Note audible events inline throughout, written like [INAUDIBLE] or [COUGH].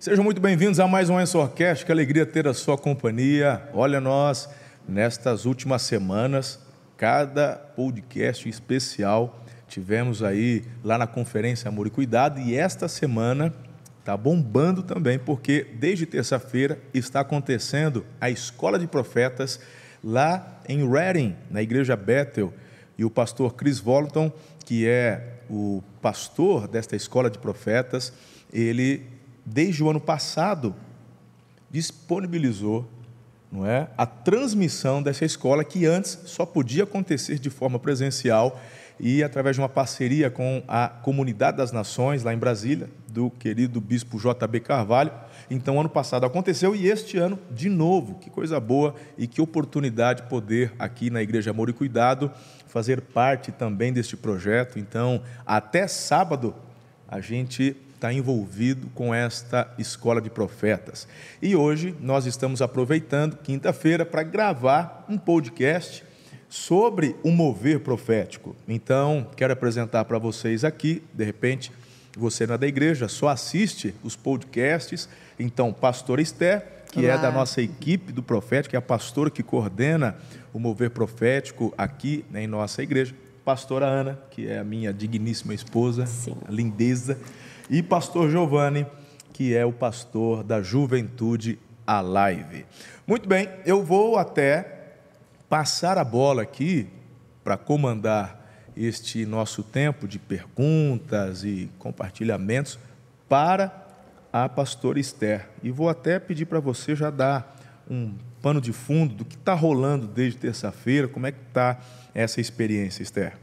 Sejam muito bem-vindos a mais um Ensorcast, que alegria ter a sua companhia. Olha nós, nestas últimas semanas, cada podcast especial tivemos aí lá na conferência Amor e Cuidado e esta semana está bombando também, porque desde terça-feira está acontecendo a Escola de Profetas lá em Reading, na Igreja Bethel, e o pastor Chris Volton, que é o pastor desta Escola de Profetas, ele desde o ano passado, disponibilizou não é, a transmissão dessa escola que antes só podia acontecer de forma presencial e através de uma parceria com a Comunidade das Nações, lá em Brasília, do querido bispo J.B. Carvalho. Então, ano passado aconteceu e este ano, de novo. Que coisa boa e que oportunidade poder, aqui na Igreja Amor e Cuidado, fazer parte também deste projeto. Então, até sábado, a gente está envolvido com esta escola de profetas. E hoje nós estamos aproveitando, quinta-feira, para gravar um podcast sobre o mover profético. Então, quero apresentar para vocês aqui, de repente, você não é da igreja, só assiste os podcasts. Então, pastor Esther, que Olá. é da nossa equipe do profético, é a pastora que coordena o mover profético aqui em nossa igreja. Pastora Ana, que é a minha digníssima esposa, Sim. lindeza e pastor Giovanni, que é o pastor da Juventude Alive. Muito bem, eu vou até passar a bola aqui para comandar este nosso tempo de perguntas e compartilhamentos para a pastora Esther. E vou até pedir para você já dar um pano de fundo do que está rolando desde terça-feira, como é que está essa experiência, Esther?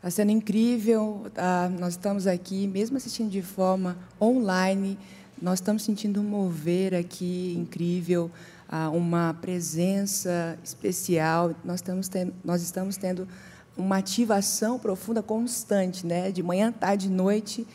Está sendo incrível. Tá? Nós estamos aqui, mesmo assistindo de forma online, nós estamos sentindo um mover aqui incrível, ah, uma presença especial. Nós estamos tendo, nós estamos tendo uma ativação profunda, constante, né? De manhã, tarde noite.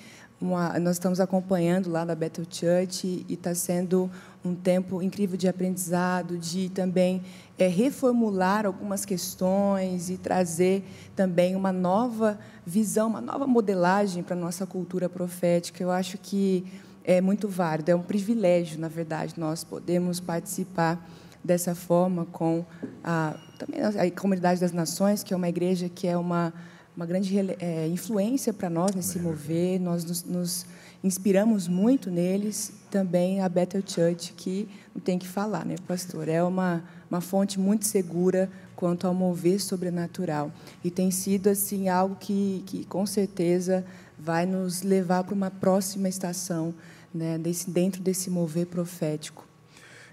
Uma, nós estamos acompanhando lá na Bethel Church e está sendo um tempo incrível de aprendizado, de também é, reformular algumas questões e trazer também uma nova visão, uma nova modelagem para a nossa cultura profética. Eu acho que é muito válido, é um privilégio, na verdade, nós podemos participar dessa forma com a, também a Comunidade das Nações, que é uma igreja que é uma, uma grande é, influência para nós nesse mover, nós nos, nos inspiramos muito neles, também a Bethel Church, que não tem que falar, né, pastor? É uma, uma fonte muito segura quanto ao mover sobrenatural. E tem sido assim algo que, que com certeza vai nos levar para uma próxima estação, né, desse, dentro desse mover profético.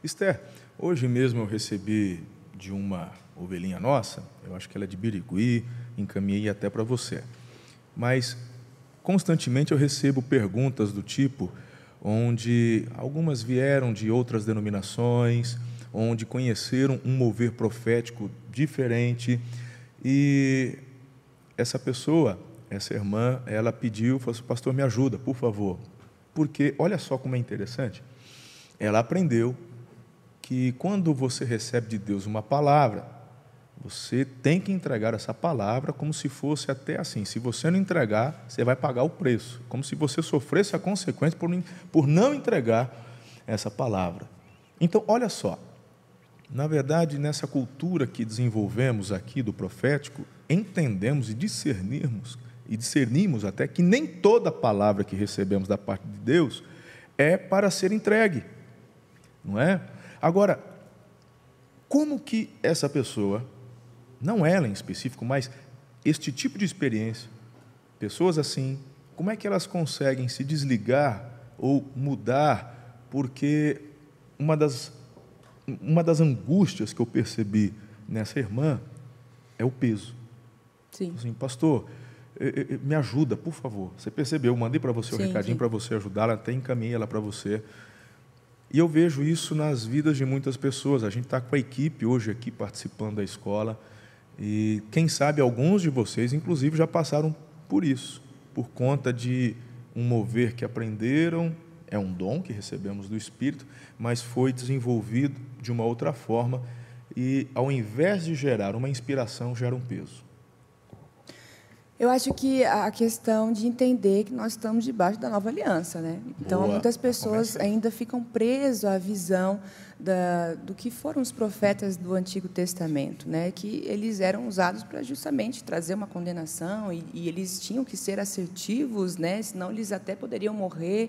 Esther, hoje mesmo eu recebi de uma ovelhinha nossa, eu acho que ela é de Birigui, encaminhei até para você. Mas Constantemente eu recebo perguntas do tipo onde algumas vieram de outras denominações, onde conheceram um mover profético diferente e essa pessoa, essa irmã, ela pediu, falou assim, pastor, me ajuda, por favor. Porque olha só como é interessante. Ela aprendeu que quando você recebe de Deus uma palavra, você tem que entregar essa palavra como se fosse até assim. Se você não entregar, você vai pagar o preço. Como se você sofresse a consequência por, não entregar essa palavra. Então, olha só. Na verdade, nessa cultura que desenvolvemos aqui do profético, entendemos e discernimos, e discernimos até que nem toda palavra que recebemos da parte de Deus é para ser entregue. Não é? Agora, como que essa pessoa não ela em específico, mas este tipo de experiência, pessoas assim, como é que elas conseguem se desligar ou mudar? Porque uma das, uma das angústias que eu percebi nessa irmã é o peso. Sim. Assim, pastor, me ajuda, por favor. Você percebeu, eu mandei para você o recadinho para você ajudá-la, até encaminhei ela para você. E eu vejo isso nas vidas de muitas pessoas. A gente está com a equipe hoje aqui participando da escola. E quem sabe alguns de vocês, inclusive, já passaram por isso, por conta de um mover que aprenderam, é um dom que recebemos do Espírito, mas foi desenvolvido de uma outra forma e, ao invés de gerar uma inspiração, gera um peso. Eu acho que a questão de entender que nós estamos debaixo da nova aliança, né? Então, Boa. muitas pessoas ainda ficam presas à visão da, do que foram os profetas do Antigo Testamento, né? Que eles eram usados para justamente trazer uma condenação e, e eles tinham que ser assertivos, né? Senão eles até poderiam morrer.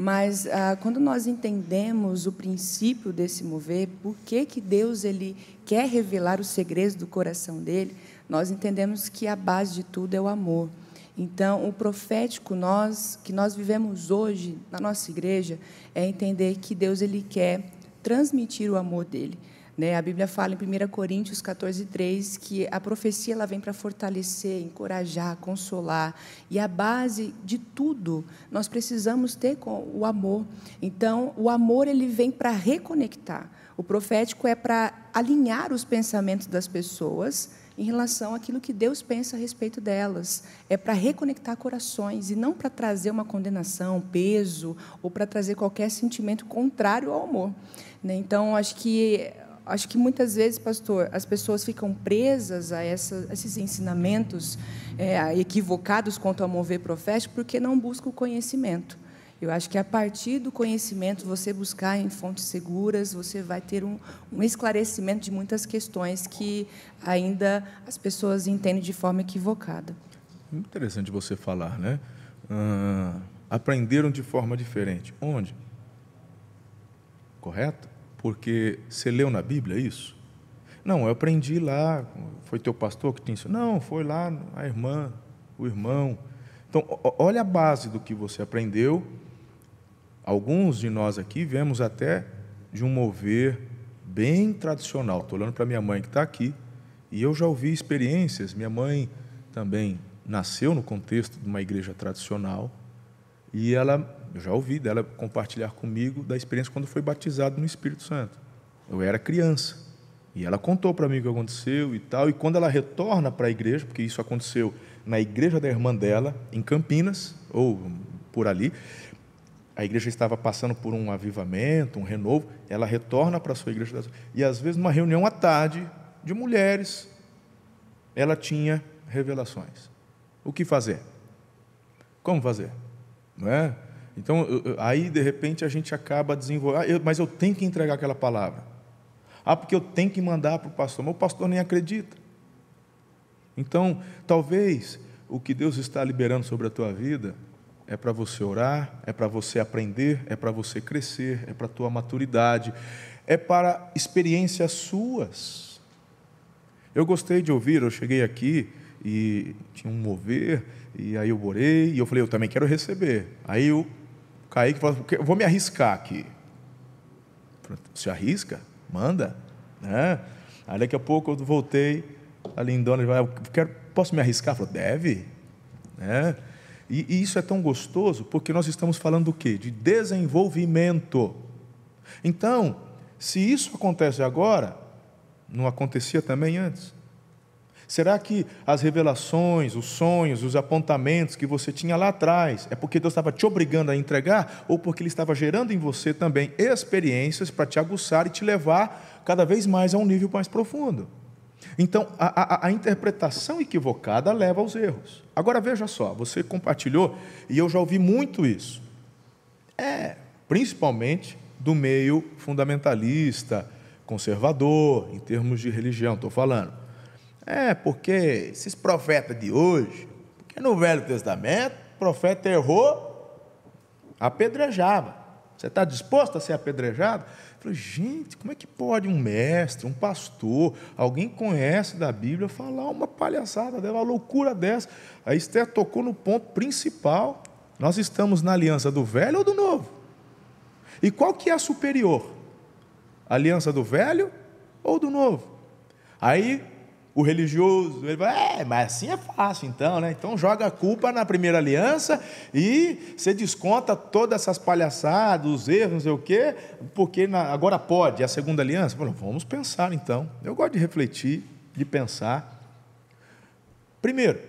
Mas ah, quando nós entendemos o princípio desse mover, por que, que Deus ele quer revelar os segredos do coração dele, nós entendemos que a base de tudo é o amor. Então, o profético nós que nós vivemos hoje na nossa igreja é entender que Deus ele quer transmitir o amor dele. Né? A Bíblia fala em 1 Coríntios 14, 3 que a profecia ela vem para fortalecer, encorajar, consolar. E a base de tudo nós precisamos ter com o amor. Então, o amor ele vem para reconectar. O profético é para alinhar os pensamentos das pessoas em relação àquilo que Deus pensa a respeito delas. É para reconectar corações e não para trazer uma condenação, peso, ou para trazer qualquer sentimento contrário ao amor. Né? Então, acho que acho que muitas vezes, pastor, as pessoas ficam presas a, essa, a esses ensinamentos é, equivocados quanto ao mover profético porque não buscam o conhecimento. Eu acho que a partir do conhecimento, você buscar em fontes seguras, você vai ter um, um esclarecimento de muitas questões que ainda as pessoas entendem de forma equivocada. Interessante você falar, né? Ah, aprenderam de forma diferente. Onde? Correto? Porque você leu na Bíblia isso? Não, eu aprendi lá, foi teu pastor que te ensinou? Não, foi lá a irmã, o irmão. Então, olha a base do que você aprendeu Alguns de nós aqui viemos até de um mover bem tradicional. Estou olhando para minha mãe que está aqui e eu já ouvi experiências. Minha mãe também nasceu no contexto de uma igreja tradicional e ela, eu já ouvi dela compartilhar comigo da experiência quando foi batizado no Espírito Santo. Eu era criança e ela contou para mim o que aconteceu e tal. E quando ela retorna para a igreja, porque isso aconteceu na igreja da irmã dela, em Campinas, ou por ali, a igreja estava passando por um avivamento, um renovo, ela retorna para a sua igreja. E às vezes, numa reunião à tarde de mulheres, ela tinha revelações. O que fazer? Como fazer? Não é? Então, aí de repente a gente acaba desenvolvendo, ah, mas eu tenho que entregar aquela palavra. Ah, porque eu tenho que mandar para o pastor, mas o pastor nem acredita. Então, talvez o que Deus está liberando sobre a tua vida é para você orar, é para você aprender, é para você crescer, é para a tua maturidade, é para experiências suas. Eu gostei de ouvir, eu cheguei aqui e tinha um mover, e aí eu orei, e eu falei, eu também quero receber. Aí o Kaique falou, vou me arriscar aqui. Se arrisca? Manda. Né? Aí daqui a pouco eu voltei, a lindona, quero, posso me arriscar? Falou, deve. Né? E, e isso é tão gostoso porque nós estamos falando do quê? De desenvolvimento. Então, se isso acontece agora, não acontecia também antes? Será que as revelações, os sonhos, os apontamentos que você tinha lá atrás, é porque Deus estava te obrigando a entregar ou porque Ele estava gerando em você também experiências para te aguçar e te levar cada vez mais a um nível mais profundo? Então, a, a, a, interpretação equivocada leva aos erros. Agora veja só, você compartilhou, e eu já ouvi muito isso. É, principalmente do meio fundamentalista, conservador, em termos de religião, estou falando. É, porque esses profetas de hoje, porque no Velho Testamento, o profeta errou, apedrejava. Você está disposto a ser apedrejado? falei, gente, como é que pode um mestre, um pastor, alguém que conhece da Bíblia, falar uma palhaçada dela, uma loucura dessa? A Esther tocou no ponto principal. Nós estamos na aliança do velho ou do novo? E qual que é a superior? A aliança do velho ou do novo? Aí o religioso, ele vai, é, mas assim é fácil então, né? Então joga a culpa na primeira aliança e você desconta todas essas palhaçadas, os erros, não sei o quê, porque na, agora pode, a segunda aliança. Falo, vamos pensar então. Eu gosto de refletir, de pensar. Primeiro,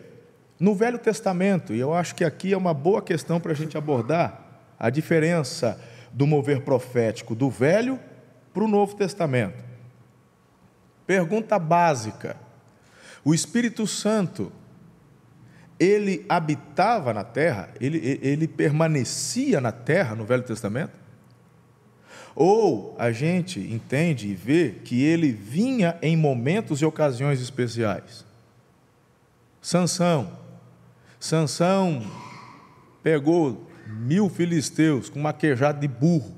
no Velho Testamento, e eu acho que aqui é uma boa questão para a gente abordar a diferença do mover profético do Velho para o Novo Testamento. Pergunta básica: o Espírito Santo, ele habitava na terra, ele, ele permanecia na terra no Velho Testamento? Ou a gente entende e vê que ele vinha em momentos e ocasiões especiais? Sansão. Sansão pegou mil filisteus com uma queijada de burro,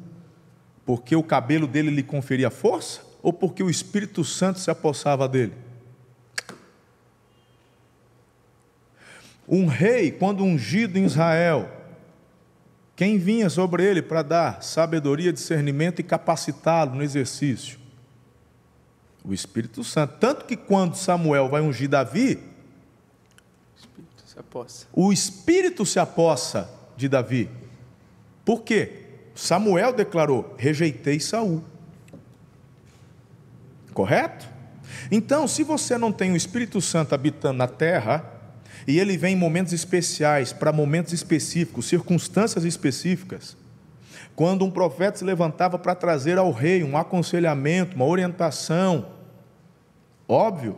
porque o cabelo dele lhe conferia força ou porque o Espírito Santo se apossava dele? Um rei, quando ungido em Israel, quem vinha sobre ele para dar sabedoria, discernimento e capacitá-lo no exercício? O Espírito Santo. Tanto que quando Samuel vai ungir Davi. O espírito se apossa de Davi. Por quê? Samuel declarou: rejeitei Saul. Correto? Então, se você não tem o Espírito Santo habitando na terra, e ele vem em momentos especiais, para momentos específicos, circunstâncias específicas, quando um profeta se levantava para trazer ao rei um aconselhamento, uma orientação, óbvio,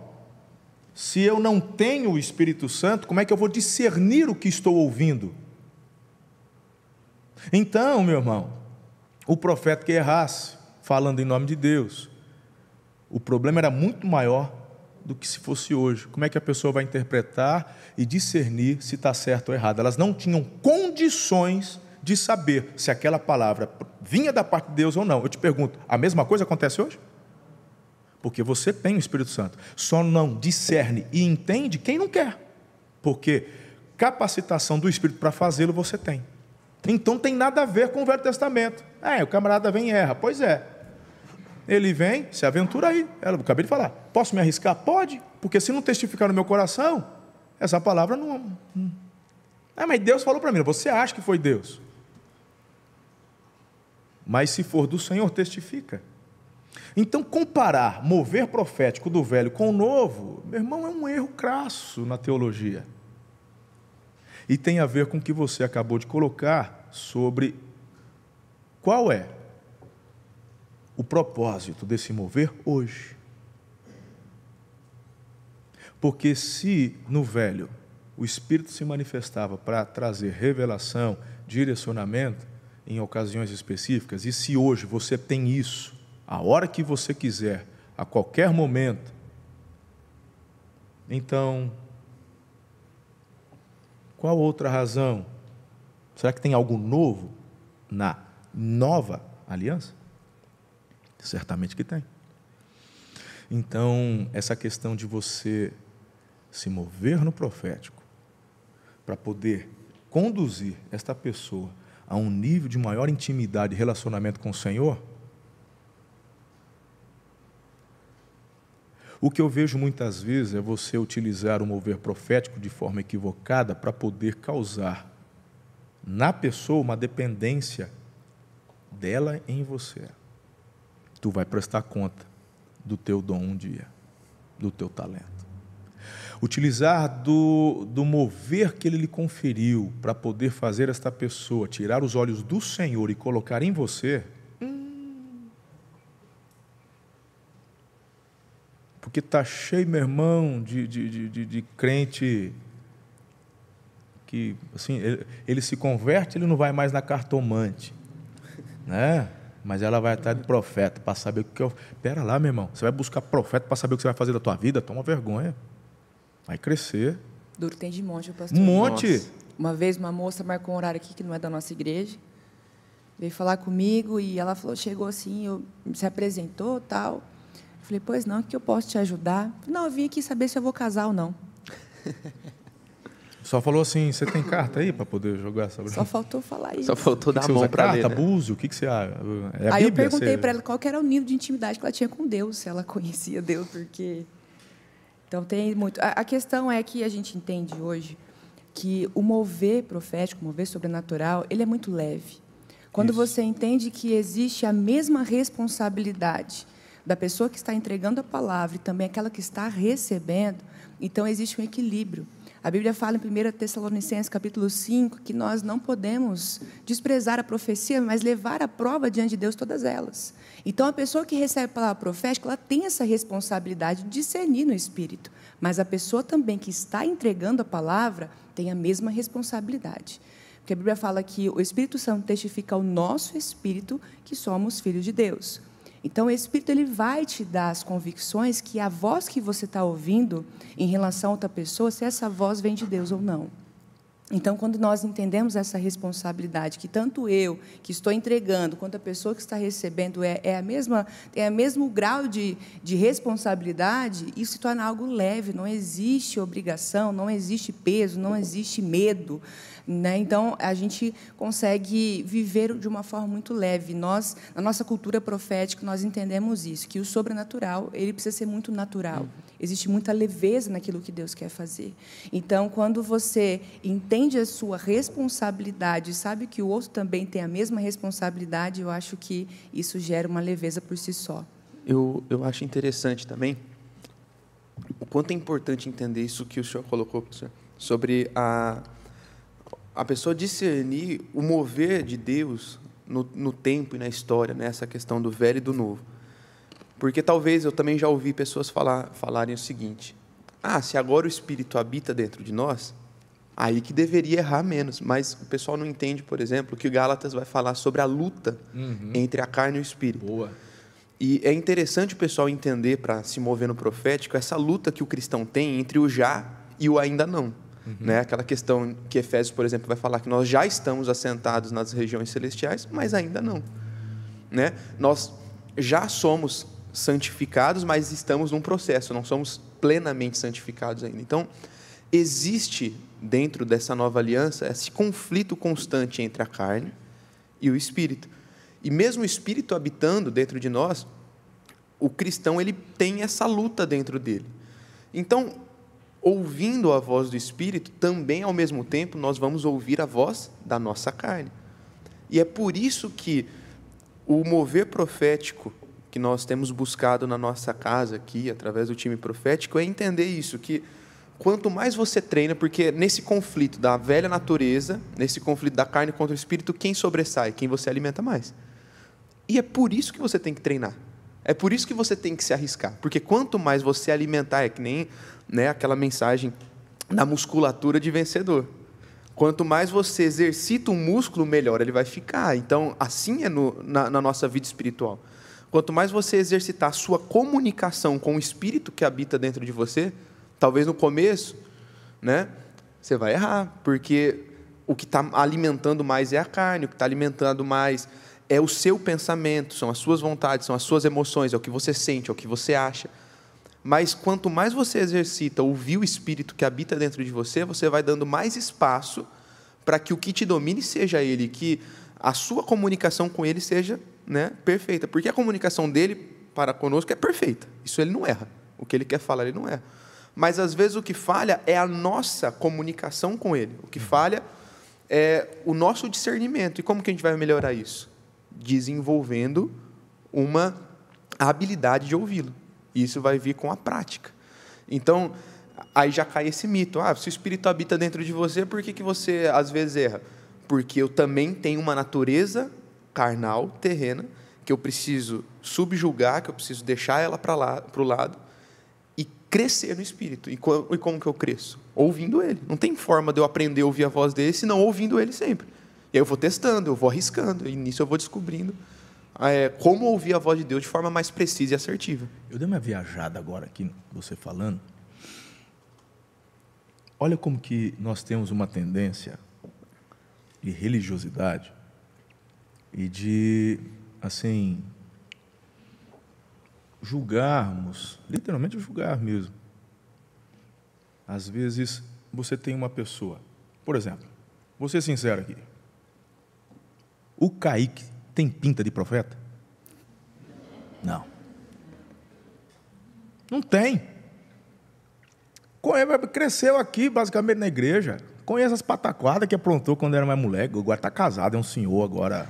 se eu não tenho o Espírito Santo, como é que eu vou discernir o que estou ouvindo? Então, meu irmão, o profeta que errasse, falando em nome de Deus, o problema era muito maior do que se fosse hoje. Como é que a pessoa vai interpretar e discernir se está certo ou errado? Elas não tinham condições de saber se aquela palavra vinha da parte de Deus ou não. Eu te pergunto, a mesma coisa acontece hoje? Porque você tem o Espírito Santo. Só não discerne e entende quem não quer. Porque capacitação do Espírito para fazê-lo você tem. Então tem nada a ver com o Velho Testamento. É, o camarada vem e erra. Pois é. Ele vem, se aventura aí. Eu acabei de falar. Posso me arriscar? Pode. Porque se não testificar no meu coração, essa palavra não. não... Ah, mas Deus falou para mim. Você acha que foi Deus? Mas se for do Senhor, testifica. Então, comparar mover profético do velho com o novo, meu irmão, é um erro crasso na teologia. E tem a ver com o que você acabou de colocar sobre qual é o propósito desse mover hoje. Porque se no velho o Espírito se manifestava para trazer revelação, direcionamento em ocasiões específicas, e se hoje você tem isso a hora que você quiser, a qualquer momento. Então, qual outra razão? Será que tem algo novo na nova aliança? Certamente que tem. Então, essa questão de você se mover no profético para poder conduzir esta pessoa a um nível de maior intimidade e relacionamento com o Senhor, O que eu vejo muitas vezes é você utilizar o mover profético de forma equivocada para poder causar na pessoa uma dependência dela em você. Tu vai prestar conta do teu dom um dia, do teu talento. Utilizar do, do mover que ele lhe conferiu para poder fazer esta pessoa tirar os olhos do Senhor e colocar em você, Porque está cheio, meu irmão, de, de, de, de, crente que, assim, ele, ele, se converte, ele não vai mais na cartomante, né? Mas ela vai atrás de profeta para saber o que eu... Pera lá, meu irmão, você vai buscar profeta para saber o que você vai fazer da tua vida? Toma vergonha. Vai crescer. Duro tem de monte, pastor. Um monte. Nossa. Uma vez uma moça marcou um horário aqui que não é da nossa igreja, veio falar comigo e ela falou, chegou assim, eu, se apresentou, tal. Falei, pois não, que eu posso te ajudar? Não, eu vim aqui saber se eu vou casar ou não. [LAUGHS] Só falou assim, você tem carta aí para poder jogar sobre Só faltou falar isso. Só faltou dar que a mão para carta, ler. Né? búzio, o que, que você... É a aí Bíblia, eu perguntei você... para ela qual era o nível de intimidade que ela tinha com Deus, se ela conhecia Deus, porque... Então, tem muito... A, a questão é que a gente entende hoje que o mover profético, o mover sobrenatural, ele é muito leve. Quando isso. você entende que existe a mesma responsabilidade da pessoa que está entregando a palavra e também aquela que está recebendo, então existe um equilíbrio. A Bíblia fala em 1 Tessalonicenses capítulo 5 que nós não podemos desprezar a profecia, mas levar à prova diante de Deus todas elas. Então a pessoa que recebe a palavra profética, ela tem essa responsabilidade de discernir no espírito, mas a pessoa também que está entregando a palavra tem a mesma responsabilidade. Porque a Bíblia fala que o Espírito Santo testifica ao nosso espírito que somos filhos de Deus. Então, o Espírito ele vai te dar as convicções que a voz que você está ouvindo em relação a outra pessoa, se essa voz vem de Deus ou não. Então, quando nós entendemos essa responsabilidade, que tanto eu, que estou entregando, quanto a pessoa que está recebendo é, é a mesma, o mesmo grau de, de responsabilidade, isso se torna algo leve, não existe obrigação, não existe peso, não existe medo. Né? Então, a gente consegue viver de uma forma muito leve. Nós, na nossa cultura profética, nós entendemos isso, que o sobrenatural ele precisa ser muito natural. Existe muita leveza naquilo que Deus quer fazer. Então, quando você entende a sua responsabilidade, sabe que o outro também tem a mesma responsabilidade, eu acho que isso gera uma leveza por si só. Eu, eu acho interessante também o quanto é importante entender isso que o senhor colocou, professor, sobre a, a pessoa discernir o mover de Deus no, no tempo e na história, nessa questão do velho e do novo. Porque talvez eu também já ouvi pessoas falar, falarem o seguinte: ah, se agora o Espírito habita dentro de nós, aí que deveria errar menos. Mas o pessoal não entende, por exemplo, que o Gálatas vai falar sobre a luta uhum. entre a carne e o Espírito. Boa. E é interessante o pessoal entender, para se mover no profético, essa luta que o cristão tem entre o já e o ainda não. Uhum. Né? Aquela questão que Efésios, por exemplo, vai falar que nós já estamos assentados nas regiões celestiais, mas ainda não. Né? Nós já somos santificados, mas estamos num processo, não somos plenamente santificados ainda. Então, existe dentro dessa nova aliança esse conflito constante entre a carne e o espírito. E mesmo o espírito habitando dentro de nós, o cristão ele tem essa luta dentro dele. Então, ouvindo a voz do espírito, também ao mesmo tempo nós vamos ouvir a voz da nossa carne. E é por isso que o mover profético que nós temos buscado na nossa casa aqui, através do time profético, é entender isso, que quanto mais você treina, porque nesse conflito da velha natureza, nesse conflito da carne contra o espírito, quem sobressai? Quem você alimenta mais. E é por isso que você tem que treinar. É por isso que você tem que se arriscar. Porque quanto mais você alimentar, é que nem né, aquela mensagem da musculatura de vencedor. Quanto mais você exercita um músculo, melhor ele vai ficar. Então, assim é no, na, na nossa vida espiritual. Quanto mais você exercitar a sua comunicação com o espírito que habita dentro de você, talvez no começo, né, você vai errar, porque o que está alimentando mais é a carne, o que está alimentando mais é o seu pensamento, são as suas vontades, são as suas emoções, é o que você sente, é o que você acha. Mas quanto mais você exercita ouvir o espírito que habita dentro de você, você vai dando mais espaço para que o que te domine seja ele, que a sua comunicação com ele seja né, perfeita. Porque a comunicação dele para conosco é perfeita. Isso ele não erra. O que ele quer falar, ele não erra. Mas às vezes o que falha é a nossa comunicação com ele. O que falha é o nosso discernimento. E como que a gente vai melhorar isso? Desenvolvendo uma habilidade de ouvi-lo. Isso vai vir com a prática. Então, aí já cai esse mito. Ah, se o Espírito habita dentro de você, por que, que você às vezes erra? Porque eu também tenho uma natureza carnal, terrena, que eu preciso subjugar, que eu preciso deixar ela para lá, o lado e crescer no espírito. E como, e como que eu cresço? Ouvindo ele. Não tem forma de eu aprender a ouvir a voz dele senão ouvindo ele sempre. E aí eu vou testando, eu vou arriscando, e nisso eu vou descobrindo é, como ouvir a voz de Deus de forma mais precisa e assertiva. Eu dei uma viajada agora aqui, você falando. Olha como que nós temos uma tendência de religiosidade e de, assim, julgarmos, literalmente julgar mesmo. Às vezes você tem uma pessoa, por exemplo, vou ser sincero aqui. O Kaique tem pinta de profeta? Não. Não tem. Cresceu aqui, basicamente, na igreja. Conhece as pataquadas que aprontou quando era mais moleque. Agora está casado, é um senhor agora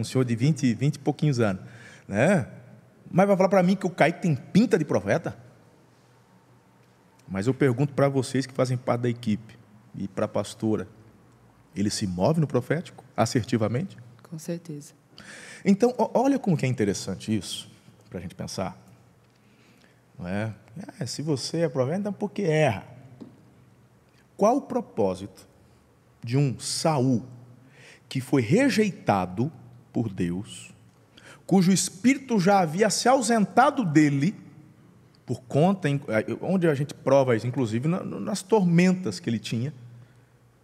um senhor de 20, 20 e pouquinhos anos, né? Mas vai falar para mim que o Kaique tem pinta de profeta? Mas eu pergunto para vocês que fazem parte da equipe e para a pastora, ele se move no profético assertivamente? Com certeza. Então, olha como que é interessante isso, para a gente pensar. Não é? é? Se você é então por que erra? qual o propósito de um Saul que foi rejeitado por Deus, cujo espírito já havia se ausentado dele por conta, onde a gente prova isso, inclusive nas tormentas que ele tinha,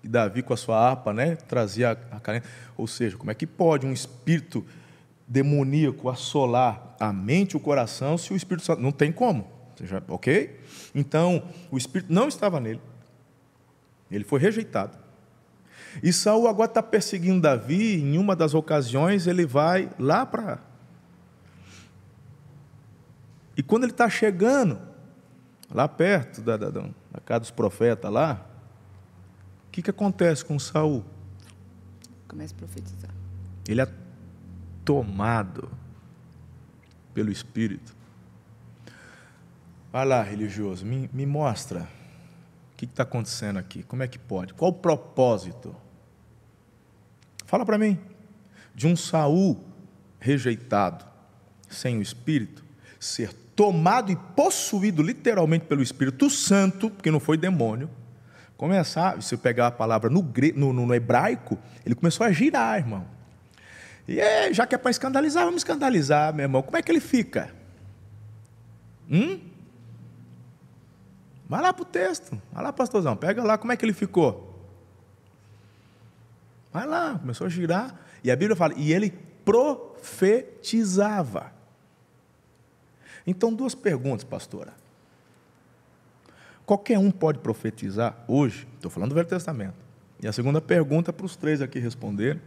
e Davi com a sua harpa, né, trazia a caneta. Ou seja, como é que pode um espírito demoníaco assolar a mente e o coração se o Espírito Santo. Não tem como. Ok? Então, o Espírito não estava nele. Ele foi rejeitado. E Saul agora está perseguindo Davi. Em uma das ocasiões, ele vai lá para. E quando ele está chegando, lá perto da, da, da casa dos profetas lá, que, que acontece com Saul? Começa a profetizar. Ele é tomado pelo Espírito. Vai lá, religioso, me, me mostra o que está acontecendo aqui, como é que pode, qual o propósito? Fala para mim, de um Saul rejeitado, sem o Espírito, ser tomado e possuído literalmente pelo Espírito Santo, porque não foi demônio, começar, se eu pegar a palavra no, no, no hebraico, ele começou a girar, irmão. E é, já que é para escandalizar, vamos escandalizar, meu irmão. Como é que ele fica? Hum? Vai lá para o texto. Vai lá, pastorzão. Pega lá como é que ele ficou. Vai lá, começou a girar. E a Bíblia fala, e ele profetizava. Então, duas perguntas, pastora. Qualquer um pode profetizar hoje, estou falando do Velho Testamento. E a segunda pergunta para os três aqui responderem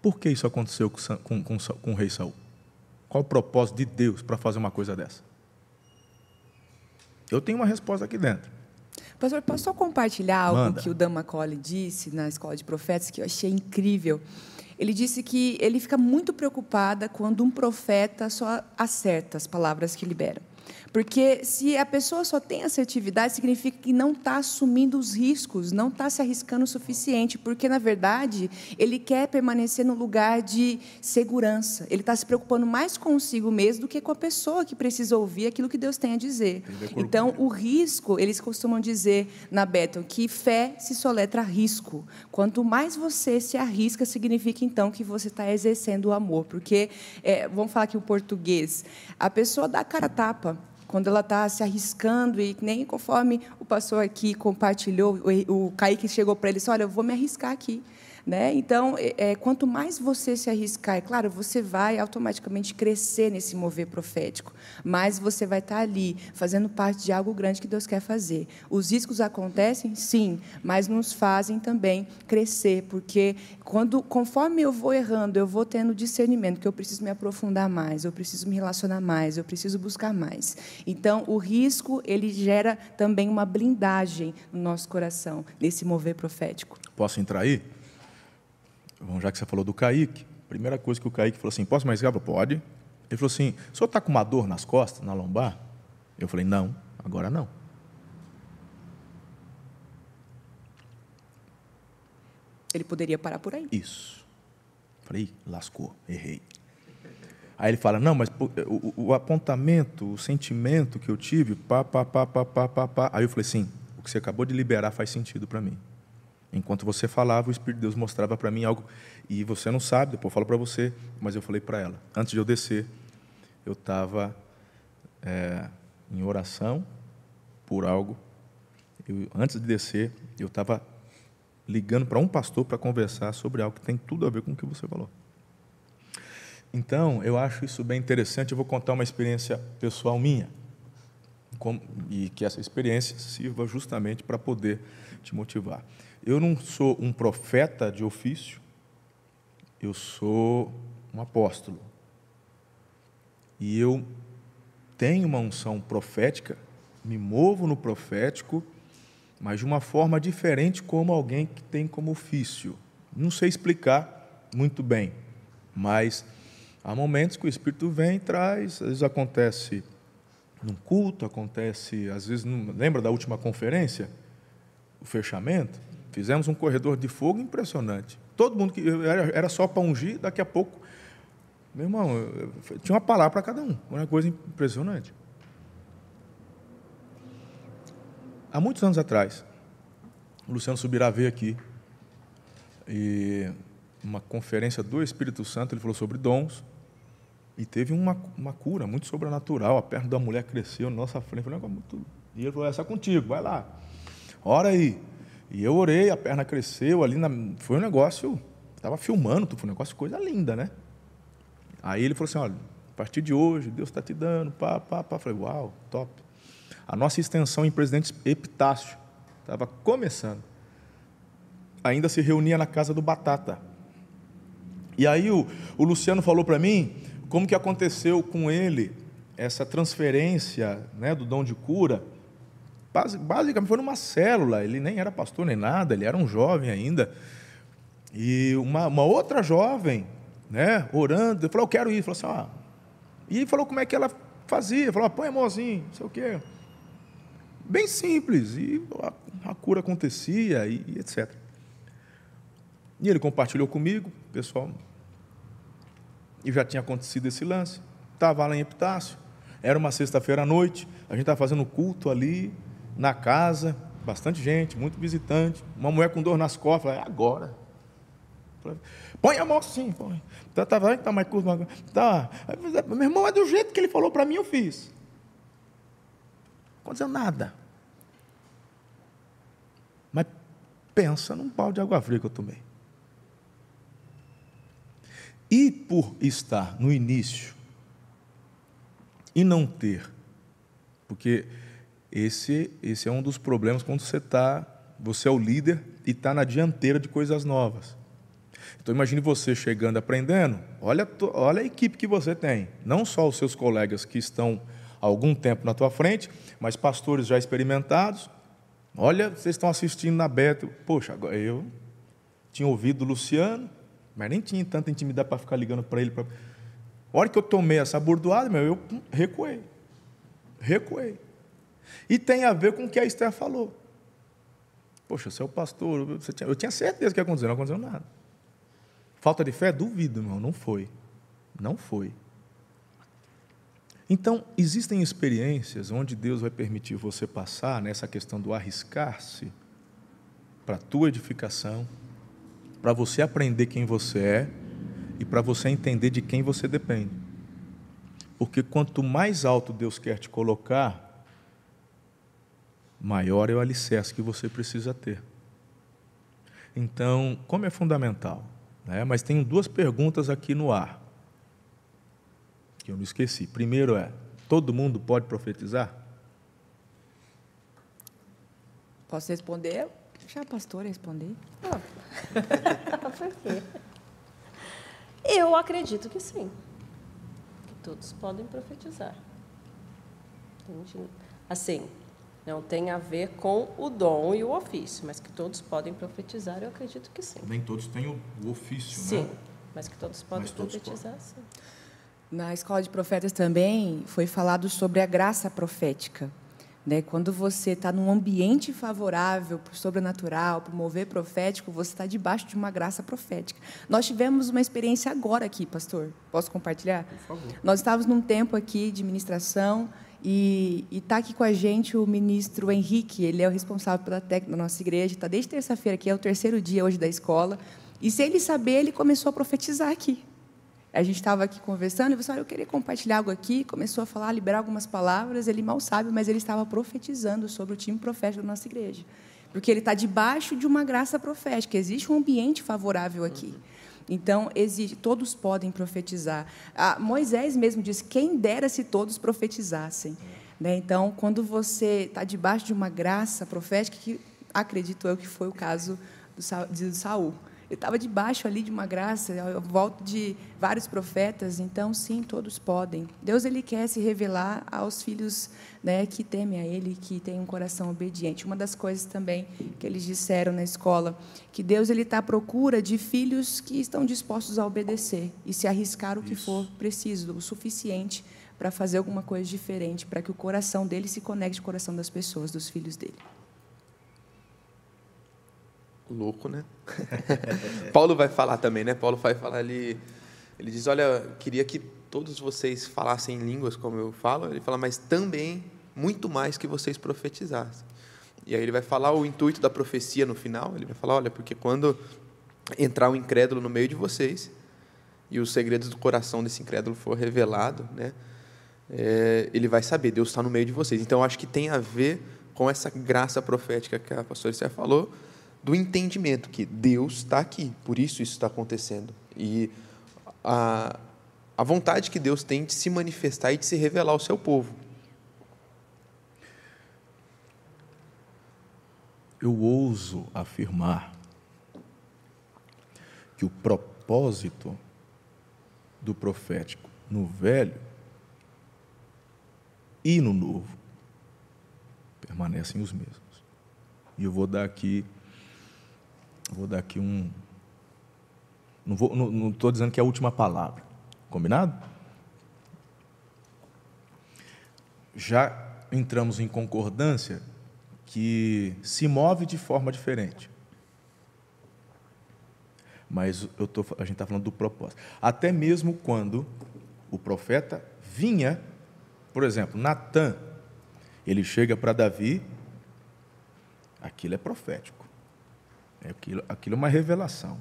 por que isso aconteceu com, com, com, o rei Saul? Qual o propósito de Deus para fazer uma coisa dessa? Eu tenho uma resposta aqui dentro. Pastor, posso só compartilhar algo Manda. que o Dan Macaulay disse na Escola de Profetas que eu achei incrível? Ele disse que ele fica muito preocupada quando um profeta só acerta as palavras que libera. Porque se a pessoa só tem assertividade, significa que não está assumindo os riscos, não está se arriscando o suficiente, porque, na verdade, ele quer permanecer no lugar de segurança. Ele está se preocupando mais consigo mesmo do que com a pessoa que precisa ouvir aquilo que Deus tem a dizer. Então, o risco, eles costumam dizer na Bethel que fé se soletra risco. Quanto mais você se arrisca, significa então que você está exercendo o amor. Porque, é, vamos falar aqui o português, a pessoa dá cara tapa quando ela está se arriscando e nem conforme o pastor aqui compartilhou, o, Kaique chegou para ele e disse, olha, eu vou me arriscar aqui. Né? Então, é, é, quanto mais você se arriscar, é claro, você vai automaticamente crescer nesse mover profético, mas você vai estar ali fazendo parte de algo grande que Deus quer fazer. Os riscos acontecem, sim, mas nos fazem também crescer, porque quando, conforme eu vou errando, eu vou tendo discernimento que eu preciso me aprofundar mais, eu preciso me relacionar mais, eu preciso buscar mais. Então, o risco ele gera também uma blindagem no nosso coração nesse mover profético. Posso entrar aí? Já que você falou do Kaique, primeira coisa que o Kaique falou assim, posso mais Gabra? Pode. Ele falou assim, o senhor está com uma dor nas costas, na lombar? Eu falei, não, agora não. Ele poderia parar por aí. Isso. Falei, lascou, errei. Aí ele fala, não, mas o, o, apontamento, o sentimento que eu tive, pá, pá, pá, pá, pá, pá, pá. Aí eu falei assim, o que você acabou de liberar faz sentido para mim. Enquanto você falava, o Espírito de Deus mostrava para mim algo. E você não sabe, depois eu falo para você, mas eu falei para ela. Antes de eu descer, eu estava é, em oração por algo. Eu, antes de descer, eu estava ligando para um pastor para conversar sobre algo que tem tudo a ver com o que você falou. Então, eu acho isso bem interessante. Eu vou contar uma experiência pessoal minha. e que essa experiência sirva justamente para poder te motivar. Eu não sou um profeta de ofício, eu sou um apóstolo. E eu tenho uma unção profética, me movo no profético, mas de uma forma diferente como alguém que tem como ofício. Não sei explicar muito bem, mas há momentos que o Espírito vem e traz, às vezes acontece num culto, acontece, às vezes, lembra da última conferência? O fechamento? Fizemos um corredor de fogo impressionante. Todo mundo que era, era só para ungir, daqui a pouco, meu irmão, tinha uma palavra para cada um, uma coisa impressionante. há muitos anos atrás, o Luciano Subirá veio aqui e uma conferência do Espírito Santo, ele falou sobre dons e teve uma, uma cura muito sobrenatural. A perna da mulher cresceu na nossa frente. Falei, muito... E ele falou: essa é contigo, vai lá. Ora aí. E eu orei, a perna cresceu ali. Na... Foi um negócio. Estava filmando, foi um negócio, coisa linda, né? Aí ele falou assim: olha, a partir de hoje, Deus está te dando, pá, pá, pá. falei: uau, top. A nossa extensão em Presidente Epitácio estava começando. Ainda se reunia na casa do Batata. E aí o, o Luciano falou para mim como que aconteceu com ele essa transferência né, do dom de cura. Basicamente foi numa célula, ele nem era pastor nem nada, ele era um jovem ainda. E uma, uma outra jovem, né, orando, ele falou, eu quero ir. Falou assim, ah. E falou como é que ela fazia. Falou, ah, põe a não sei o quê. Bem simples. E a, a cura acontecia e, e etc. E ele compartilhou comigo, pessoal, e já tinha acontecido esse lance. Estava lá em Epitácio, era uma sexta-feira à noite, a gente estava fazendo culto ali, na casa, bastante gente, muito visitante, uma mulher com dor nas costas, falei, é agora. põe a mão sim, põe. Tá, tá, tá mais curto. Tá. Meu irmão, é do jeito que ele falou para mim, eu fiz. Não aconteceu nada. Mas pensa num pau de água fria que eu tomei. E por estar no início e não ter, porque esse, esse é um dos problemas quando você está, você é o líder e está na dianteira de coisas novas. Então imagine você chegando aprendendo, olha, olha a equipe que você tem, não só os seus colegas que estão há algum tempo na tua frente, mas pastores já experimentados. Olha, vocês estão assistindo na Beta, poxa, eu tinha ouvido o Luciano, mas nem tinha tanta intimidade para ficar ligando para ele. Pra... A hora que eu tomei essa bordoada, meu, eu recuei. Recuei. E tem a ver com o que a Esther falou. Poxa, você é o pastor, você tinha... eu tinha certeza que ia acontecer, não aconteceu nada. Falta de fé? Duvido, irmão, não foi. Não foi. Então, existem experiências onde Deus vai permitir você passar nessa questão do arriscar-se para a tua edificação, para você aprender quem você é e para você entender de quem você depende. Porque quanto mais alto Deus quer te colocar, maior é o alicerce que você precisa ter. Então, como é fundamental? Né? Mas tenho duas perguntas aqui no ar, que eu não esqueci. Primeiro é: todo mundo pode profetizar? Posso responder? Deixa a pastora responder. Ah. [LAUGHS] Por quê? Eu acredito que sim. Que todos podem profetizar. Assim, não tem a ver com o dom e o ofício, mas que todos podem profetizar, eu acredito que sim. Nem todos têm o, ofício, sim, né? Sim, mas que todos podem todos profetizar, podem. sim. Na escola de profetas também foi falado sobre a graça profética. Né? Quando você está num ambiente favorável para o sobrenatural, para o mover profético, você está debaixo de uma graça profética. Nós tivemos uma experiência agora aqui, pastor. Posso compartilhar? Por favor. Nós estávamos num tempo aqui de ministração e está aqui com a gente o ministro Henrique. Ele é o responsável pela técnica da nossa igreja. Está desde terça-feira, que é o terceiro dia hoje da escola. E sem ele saber, ele começou a profetizar aqui. A gente estava aqui conversando e você olha, eu queria compartilhar algo aqui, começou a falar, liberar algumas palavras, ele mal sabe, mas ele estava profetizando sobre o time profético da nossa igreja. Porque ele está debaixo de uma graça profética, existe um ambiente favorável aqui. Então, todos podem profetizar. Ah, Moisés mesmo disse: quem dera se todos profetizassem. Né? Então, quando você está debaixo de uma graça profética, que acredito eu que foi o caso de Saul. Ele estava debaixo ali de uma graça, ao volta de vários profetas, então sim, todos podem. Deus ele quer se revelar aos filhos né, que temem a Ele, que têm um coração obediente. Uma das coisas também que eles disseram na escola, que Deus ele está à procura de filhos que estão dispostos a obedecer e se arriscar o que Isso. for preciso, o suficiente para fazer alguma coisa diferente, para que o coração dele se conecte com o coração das pessoas, dos filhos dele louco, né? [LAUGHS] Paulo vai falar também, né? Paulo vai falar ali, ele diz, olha, queria que todos vocês falassem línguas como eu falo. Ele fala, mas também muito mais que vocês profetizassem. E aí ele vai falar o intuito da profecia no final. Ele vai falar: olha, porque quando entrar um incrédulo no meio de vocês e os segredos do coração desse incrédulo for revelado, né? É, ele vai saber, Deus está no meio de vocês. Então, acho que tem a ver com essa graça profética que a pastora Esther falou, do entendimento que Deus está aqui, por isso isso está acontecendo. E a, a vontade que Deus tem de se manifestar e de se revelar ao seu povo. Eu ouso afirmar que o propósito do profético no velho e no novo permanecem os mesmos. E eu vou dar aqui vou dar aqui um não vou não estou dizendo que é a última palavra. Combinado? Já entramos em concordância que se move de forma diferente. Mas eu tô, a gente está falando do propósito. Até mesmo quando o profeta vinha, por exemplo, Natan, ele chega para Davi, aquilo é profético. Aquilo, aquilo é uma revelação.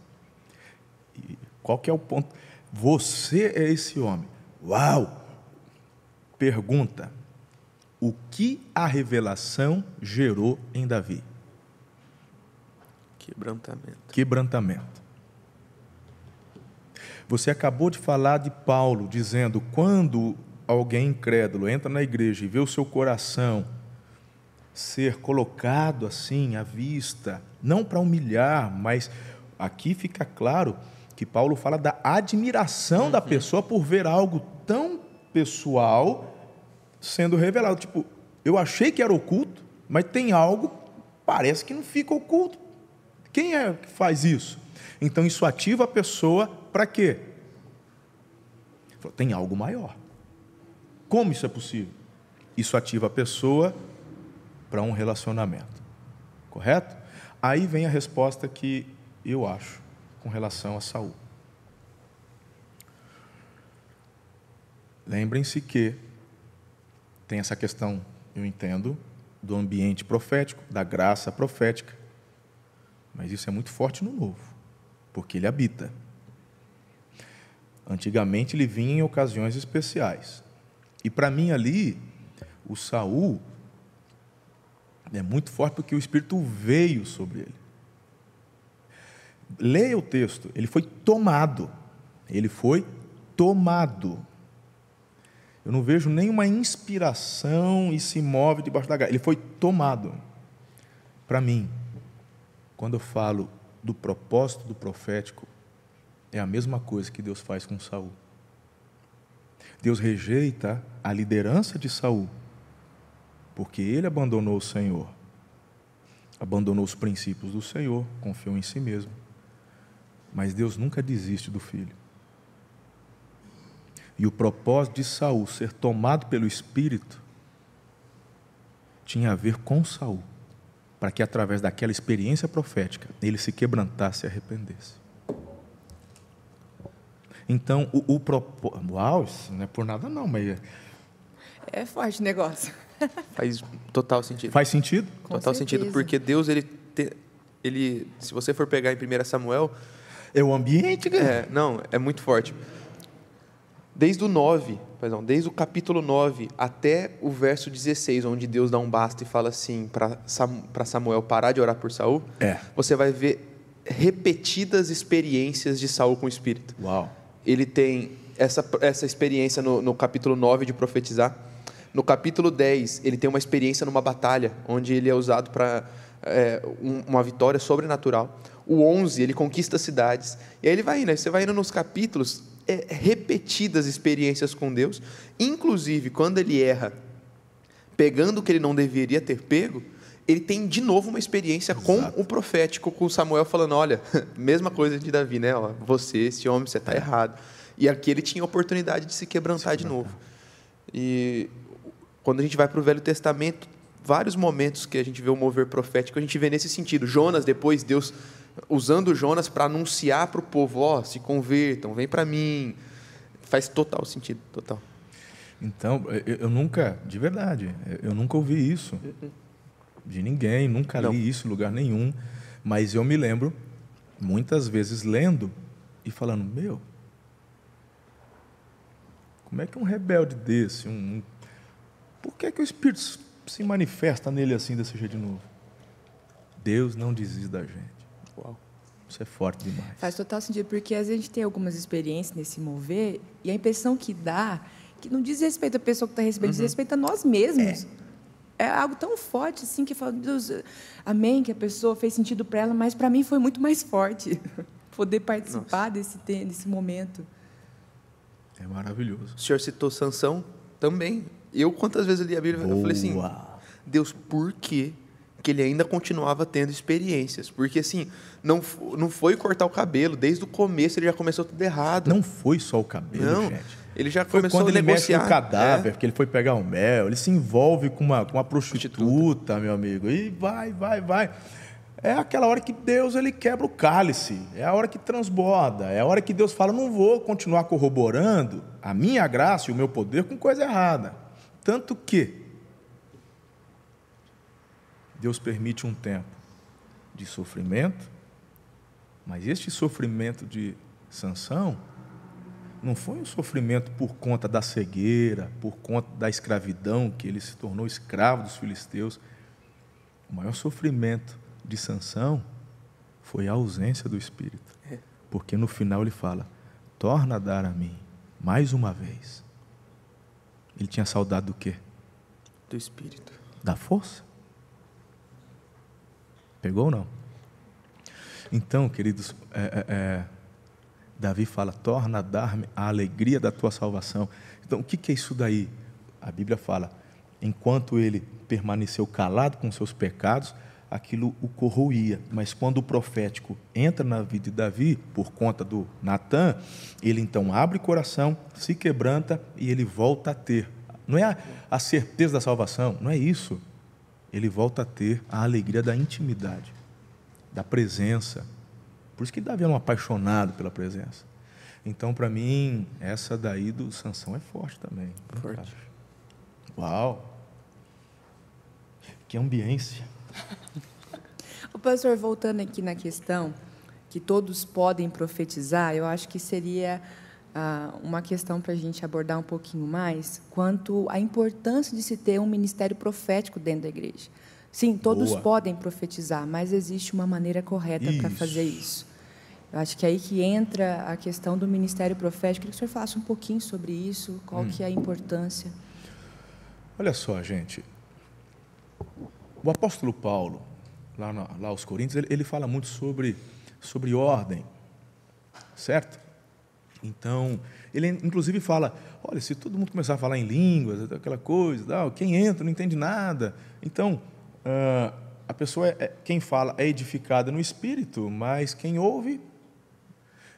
E qual que é o ponto? Você é esse homem. Uau! Pergunta: o que a revelação gerou em Davi? Quebrantamento. Quebrantamento. Você acabou de falar de Paulo, dizendo: quando alguém incrédulo entra na igreja e vê o seu coração ser colocado assim à vista, não para humilhar, mas aqui fica claro que Paulo fala da admiração uhum. da pessoa por ver algo tão pessoal sendo revelado. Tipo, eu achei que era oculto, mas tem algo, parece que não fica oculto. Quem é que faz isso? Então isso ativa a pessoa para quê? Tem algo maior. Como isso é possível? Isso ativa a pessoa para um relacionamento. Correto? Aí vem a resposta que eu acho com relação a Saul. Lembrem-se que tem essa questão, eu entendo, do ambiente profético, da graça profética, mas isso é muito forte no novo, porque ele habita. Antigamente ele vinha em ocasiões especiais. E para mim ali, o Saul é muito forte porque o Espírito veio sobre ele. Leia o texto, ele foi tomado. Ele foi tomado. Eu não vejo nenhuma inspiração e se move debaixo da graça. Ele foi tomado. Para mim, quando eu falo do propósito do profético, é a mesma coisa que Deus faz com Saul. Deus rejeita a liderança de Saul, porque ele abandonou o Senhor, abandonou os princípios do Senhor, confiou em si mesmo. Mas Deus nunca desiste do filho. E o propósito de Saul ser tomado pelo Espírito tinha a ver com Saul, para que através daquela experiência profética ele se quebrantasse e arrependesse. Então, o, o propósito. Uau, isso não é por nada, não, mas. É, é forte negócio. Faz total sentido. Faz sentido? Com total certeza. sentido, porque Deus, ele, te, ele. Se você for pegar em 1 Samuel, é o ambiente, cara. É, não, é muito forte. Desde o 9, perdão, desde o capítulo 9 até o verso 16, onde Deus dá um basta e fala assim para Samuel parar de orar por Saul, é. você vai ver repetidas experiências de Saul com o Espírito. Uau. Ele tem essa, essa experiência no, no capítulo 9 de profetizar. No capítulo 10, ele tem uma experiência numa batalha, onde ele é usado para é, um, uma vitória sobrenatural. O 11, ele conquista cidades. E aí ele vai indo, aí você vai indo nos capítulos, é, repetidas experiências com Deus, inclusive quando ele erra, pegando o que ele não deveria ter pego, ele tem de novo uma experiência Exato. com o profético, com Samuel falando: olha, [LAUGHS] mesma coisa de Davi, né? Ó, você, esse homem, você está é. errado. E aqui ele tinha a oportunidade de se quebrantar de novo. E quando a gente vai para o Velho Testamento, vários momentos que a gente vê o mover profético, a gente vê nesse sentido. Jonas, depois, Deus usando Jonas para anunciar para o povo: ó, oh, se convertam, vem para mim. Faz total sentido, total. Então, eu nunca, de verdade, eu nunca ouvi isso. de ninguém, nunca Não. li isso em lugar nenhum, mas eu me lembro muitas vezes lendo e falando: meu, como é que um rebelde desse, um, um- por que, que o Espírito se manifesta nele assim, desse jeito de novo? Deus não desiste da gente. Uau. Isso é forte demais. Faz total sentido, porque às vezes a gente tem algumas experiências nesse mover e a impressão que dá que não diz respeito à pessoa que está recebendo, diz respeito a nós mesmos. É. algo tão forte assim que fala, Deus, amém, que a pessoa fez sentido para ela, mas para mim foi muito mais forte [LAUGHS] poder participar desse, desse momento. É maravilhoso. O senhor citou Sansão também. Eu, quantas vezes eu li a Bíblia, eu falei assim, Boa. Deus, por que que ele ainda continuava tendo experiências? Porque, assim, não, não foi cortar o cabelo. Desde o começo ele já começou tudo errado. Não foi só o cabelo, Não, gente. ele já Foi começou quando a ele mexe negociar. no cadáver, É. porque ele foi pegar o mel, ele se envolve com uma, com uma prostituta, Prostituta. meu amigo, e vai, vai, vai. É aquela hora que Deus ele quebra o cálice, é a hora que transborda, é a hora que Deus fala: não vou continuar corroborando a minha graça e o meu poder com coisa errada. Tanto que Deus permite um tempo de sofrimento, mas este sofrimento de Sansão não foi um sofrimento por conta da cegueira, por conta da escravidão, que ele se tornou escravo dos filisteus. O maior sofrimento de Sansão foi a ausência do Espírito. Porque no final ele fala: torna a dar a mim mais uma vez. Ele tinha saudade do quê? Do Espírito. Da força. Pegou ou não? Então, queridos, é, é, é, Davi fala: torna a dar-me a alegria da tua salvação. Então, o que, que é isso daí? A Bíblia fala: enquanto ele permaneceu calado com seus pecados, aquilo o corroía. Mas quando o profético entra na vida de Davi, por conta do Natã, ele então abre o coração, se quebranta e ele volta a ter. Não é a, a certeza da salvação, não é isso. Ele volta a ter a alegria da intimidade, da presença. Por isso que Davi é um apaixonado pela presença. Então, para mim, essa daí do Sansão é forte também. Forte. Uau! Que ambiência. [LAUGHS] O pastor, voltando aqui na questão que todos podem profetizar, eu acho que seria ah, uma questão para a gente abordar um pouquinho mais, quanto à importância de se ter um ministério profético dentro da igreja. Sim, todos Boa. podem profetizar, mas existe uma maneira correta para fazer isso. Eu acho que é aí que entra a questão do ministério profético. Queria que o senhor falasse um pouquinho sobre isso, qual Hum. que é a importância. Olha só, gente. O apóstolo Paulo, lá, na, lá aos Coríntios, ele, ele fala muito sobre, sobre ordem, certo? Então, ele inclusive fala: olha, se todo mundo começar a falar em línguas, aquela coisa, tal, quem entra não entende nada. Então, ah, a pessoa, é, é- quem fala é edificada no espírito, mas quem ouve.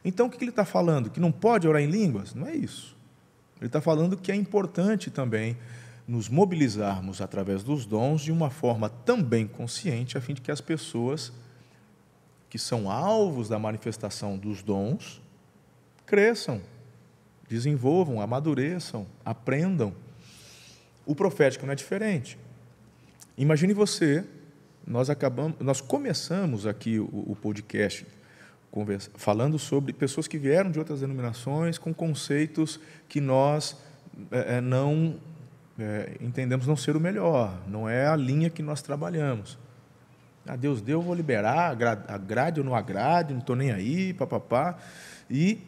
Então, o que ele está falando? Que não pode orar em línguas? Não é isso. Ele está falando que é importante também nos mobilizarmos através dos dons de uma forma também consciente, a fim de que as pessoas que são alvos da manifestação dos dons cresçam, desenvolvam, amadureçam, aprendam. O profético não é diferente. Imagine você, nós acabamos, nós começamos aqui o, o podcast conversa, falando sobre pessoas que vieram de outras denominações com conceitos que nós eh, não eh, entendemos não ser o melhor, não é a linha que nós trabalhamos. Ah, Deus deu, eu vou liberar, agra- agrade ou não agrade, não estou nem aí, papapá. E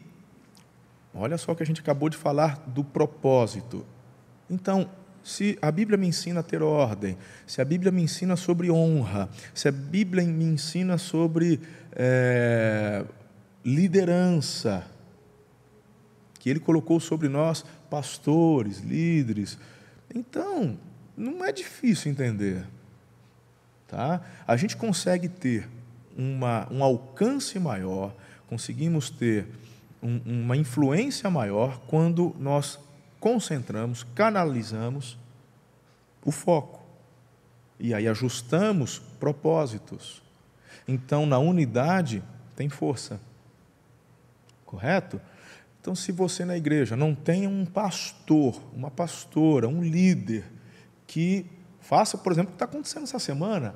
olha só o que a gente acabou de falar do propósito. Então, se a Bíblia me ensina a ter ordem, se a Bíblia me ensina sobre honra, se a Bíblia me ensina sobre eh, liderança, que Ele colocou sobre nós pastores, líderes, então não é difícil entender. Tá? A gente consegue ter uma, um alcance maior, conseguimos ter um- uma influência maior quando nós concentramos, canalizamos o foco. E aí ajustamos propósitos. Então, na unidade, tem força. Correto? Então, se você na igreja não tem um pastor, uma pastora, um líder que Faça, por exemplo, o que está acontecendo essa semana.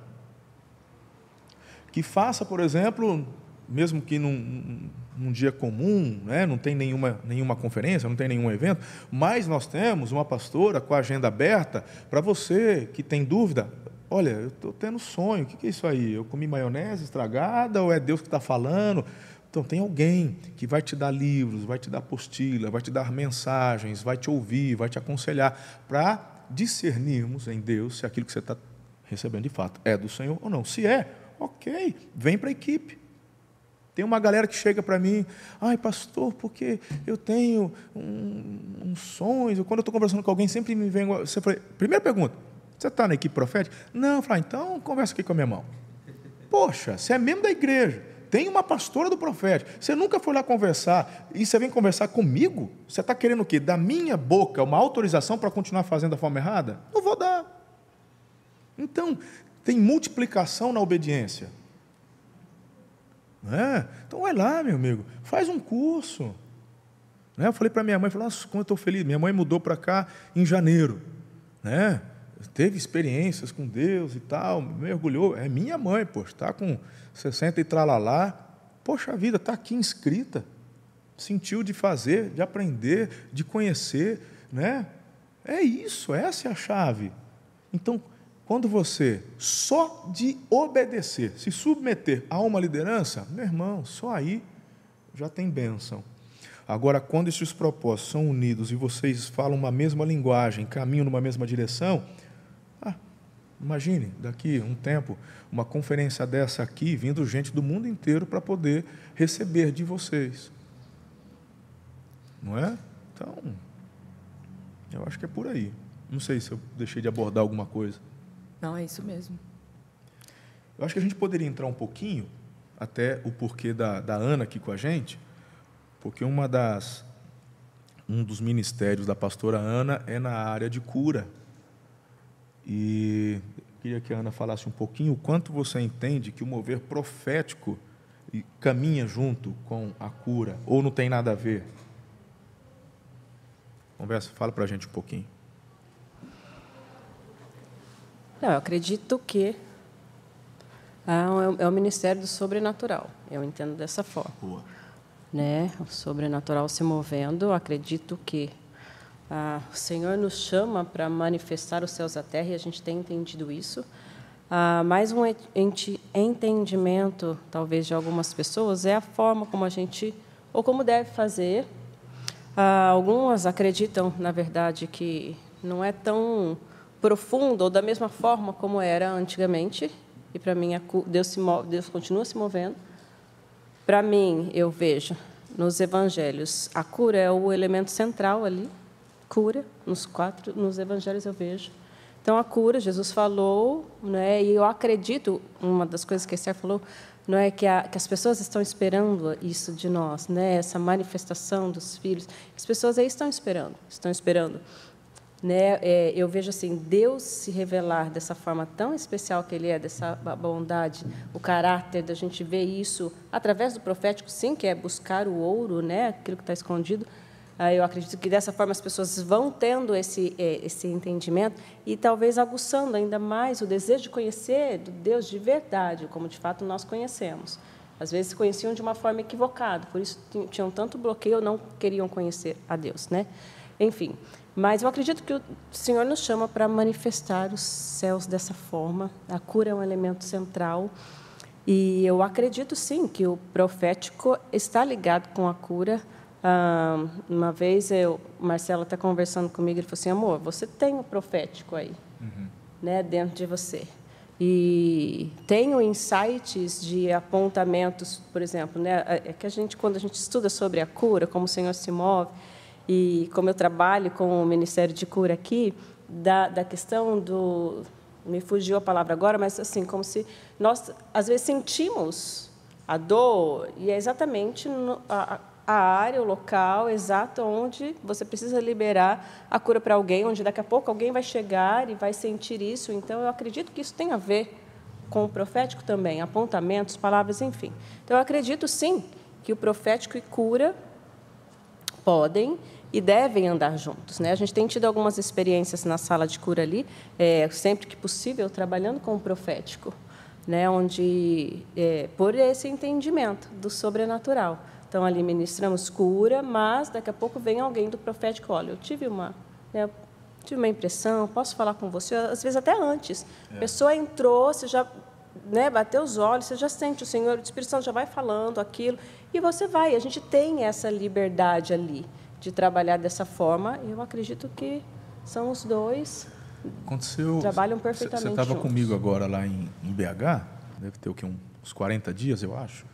Que faça, por exemplo, mesmo que num, num dia comum, né? não tem nenhuma, nenhuma conferência, não tem nenhum evento, mas nós temos uma pastora com a agenda aberta para você que tem dúvida. Olha, eu estou tendo sonho, o que é isso aí? Eu comi maionese estragada ou é Deus que está falando? Então, tem alguém que vai te dar livros, vai te dar apostila, vai te dar mensagens, vai te ouvir, vai te aconselhar, para discernirmos em Deus se aquilo que você está recebendo de fato é do Senhor ou não. Se é, ok, vem para a equipe. Tem uma galera que chega para mim, ai pastor, porque eu tenho um, um sonho. Quando eu estou conversando com alguém, sempre me vem. Você fala, primeira pergunta: você está na equipe profética? Não, eu falo, ah, então conversa aqui com a minha mão. Poxa, você é membro da igreja, tem uma pastora do profético. Você nunca foi lá conversar e você vem conversar comigo? Você está querendo o quê? Da minha boca uma autorização para continuar fazendo da forma errada? Não vou dar. Então, tem multiplicação na obediência. É? Então vai lá, meu amigo, faz um curso. Né? Eu falei para minha mãe, falei, nossa, como eu estou feliz. Minha mãe mudou para cá em janeiro. Né? Teve experiências com Deus e tal, mergulhou. É minha mãe, poxa, está com 60 e tralalá. Poxa vida, está aqui inscrita. Sentiu de fazer, de aprender, de conhecer. Né? É isso, essa é a chave. Então, quando você só de obedecer, se submeter a uma liderança, meu irmão, só aí já tem bênção. Agora, quando esses propósitos são unidos e vocês falam uma mesma linguagem, caminham numa mesma direção, imagine, daqui um tempo, uma conferência dessa aqui, vindo gente do mundo inteiro para poder receber de vocês. Não é? Então, eu acho que é por aí. Não sei se eu deixei de abordar alguma coisa. Não, é isso mesmo. Eu acho que a gente poderia entrar um pouquinho, até o porquê da, da Ana aqui com a gente, porque uma das, um dos ministérios da pastora Ana é na área de cura. E queria que a Ana falasse um pouquinho o quanto você entende que o mover profético caminha junto com a cura, ou não tem nada a ver? Conversa, fala para a gente um pouquinho. Não, eu acredito que é o ministério do sobrenatural. Eu entendo dessa forma. Boa. Né? O sobrenatural se movendo, acredito que ah, o Senhor nos chama para manifestar os céus à terra e a gente tem entendido isso. Ah, mais um entendimento, talvez, de algumas pessoas é a forma como a gente, ou como deve fazer. Ah, algumas acreditam, na verdade, que não é tão profundo ou da mesma forma como era antigamente. E para mim Deus se Deus continua se movendo. Para mim, eu vejo nos evangelhos a cura é o elemento central ali. Cura nos quatro nos evangelhos eu vejo. Então a cura, Jesus falou, né? E eu acredito uma das coisas que a Esther falou, não é que, a, que, as pessoas estão esperando isso de nós, né? Essa manifestação dos filhos. As pessoas aí estão esperando, estão esperando né, é, eu vejo assim Deus se revelar dessa forma tão especial que Ele é, dessa bondade, o caráter da gente ver isso através do profético, sim, que é buscar o ouro, né, aquilo que está escondido. Ah, eu acredito que dessa forma as pessoas vão tendo esse é, esse entendimento e talvez aguçando ainda mais o desejo de conhecer Deus de verdade, como de fato nós conhecemos. Às vezes conheciam de uma forma equivocada, por isso tinham tanto bloqueio, não queriam conhecer a Deus, né? Enfim, mas eu acredito que o Senhor nos chama para manifestar os céus dessa forma. A cura é um elemento central. E eu acredito sim que o profético está ligado com a cura. Ah, uma vez eu, Marcelo está conversando comigo, ele falou assim: amor, você tem o profético aí, uhum. né, dentro de você. E tenho insights de apontamentos, por exemplo, né, é que a gente, quando a gente estuda sobre a cura, como o Senhor se move, e como eu trabalho com o Ministério de Cura aqui, da, da questão do. Me fugiu a palavra agora, mas assim, como se nós, às vezes, sentimos a dor, e é exatamente no, a, a área, o local exato onde você precisa liberar a cura para alguém, onde daqui a pouco alguém vai chegar e vai sentir isso. Então, eu acredito que isso tem a ver com o profético também, apontamentos, palavras, enfim. Então, eu acredito sim que o profético e cura podem e devem andar juntos. Né? A gente tem tido algumas experiências na sala de cura ali, é, sempre que possível, trabalhando com o profético, né? onde, é, por esse entendimento do sobrenatural. Então, ali ministramos cura, mas daqui a pouco vem alguém do profético, olha, eu tive uma, né, tive uma impressão, posso falar com você? Às vezes até antes. É. A pessoa entrou, você já né, bateu os olhos, você já sente o Senhor, o Espírito Santo já vai falando aquilo, e você vai. A gente tem essa liberdade ali de trabalhar dessa forma. Eu acredito que são os dois Aconteceu, trabalham perfeitamente Você estava comigo agora lá em, em, BH, deve ter o que, uns 40 dias, eu acho.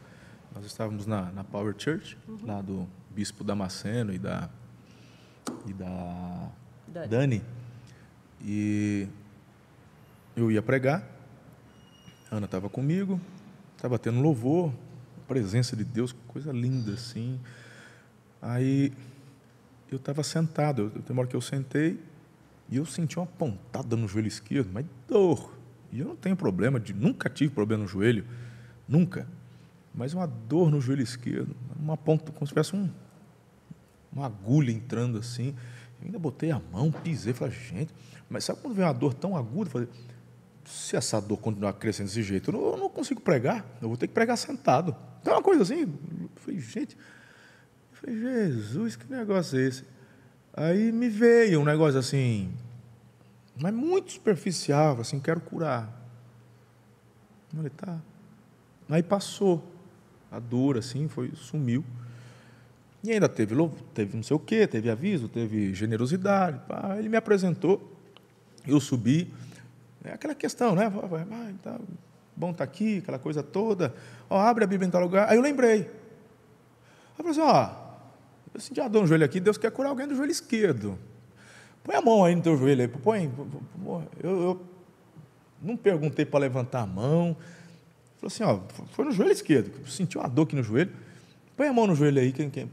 Nós estávamos na, na Power Church, uhum. lá do Bispo Damasceno e da, e da Dani. Dani. E eu ia pregar, a Ana estava comigo, estava tendo louvor, presença de Deus, coisa linda assim. Aí eu estava sentado, eu, tem uma hora que eu sentei e eu senti uma pontada no joelho esquerdo, mas dor. E eu não tenho problema, de, nunca tive problema no joelho, nunca. Mas uma dor no joelho esquerdo, uma ponta, como se tivesse um, uma agulha entrando assim. Eu ainda botei a mão, pisei, falei, gente, mas sabe quando vem uma dor tão aguda? Falei, se essa dor continuar crescendo desse jeito, eu não, eu não, consigo pregar, eu vou ter que pregar sentado. Então, uma coisa assim, eu falei, gente, Falei, Jesus, que negócio é esse? Aí me veio um negócio assim, mas muito superficial, assim, quero curar. Eu tá. Aí passou a dor, assim, foi, sumiu. E ainda teve, teve não sei o quê, teve aviso, teve generosidade. Pá. Ele me apresentou, eu subi. É aquela questão, né? Tá, bom estar tá aqui, aquela coisa toda. Ó, abre a Bíblia em tal lugar. Aí eu lembrei. Aí eu falei assim, ó, eu senti a dor no joelho aqui, Deus quer curar alguém do joelho esquerdo. Põe a mão aí no teu joelho aí, põe. Eu, eu não perguntei para levantar a mão. Falou assim, ó, foi no joelho esquerdo. Sentiu uma dor aqui no joelho. Põe a mão no joelho aí. Quem, quem,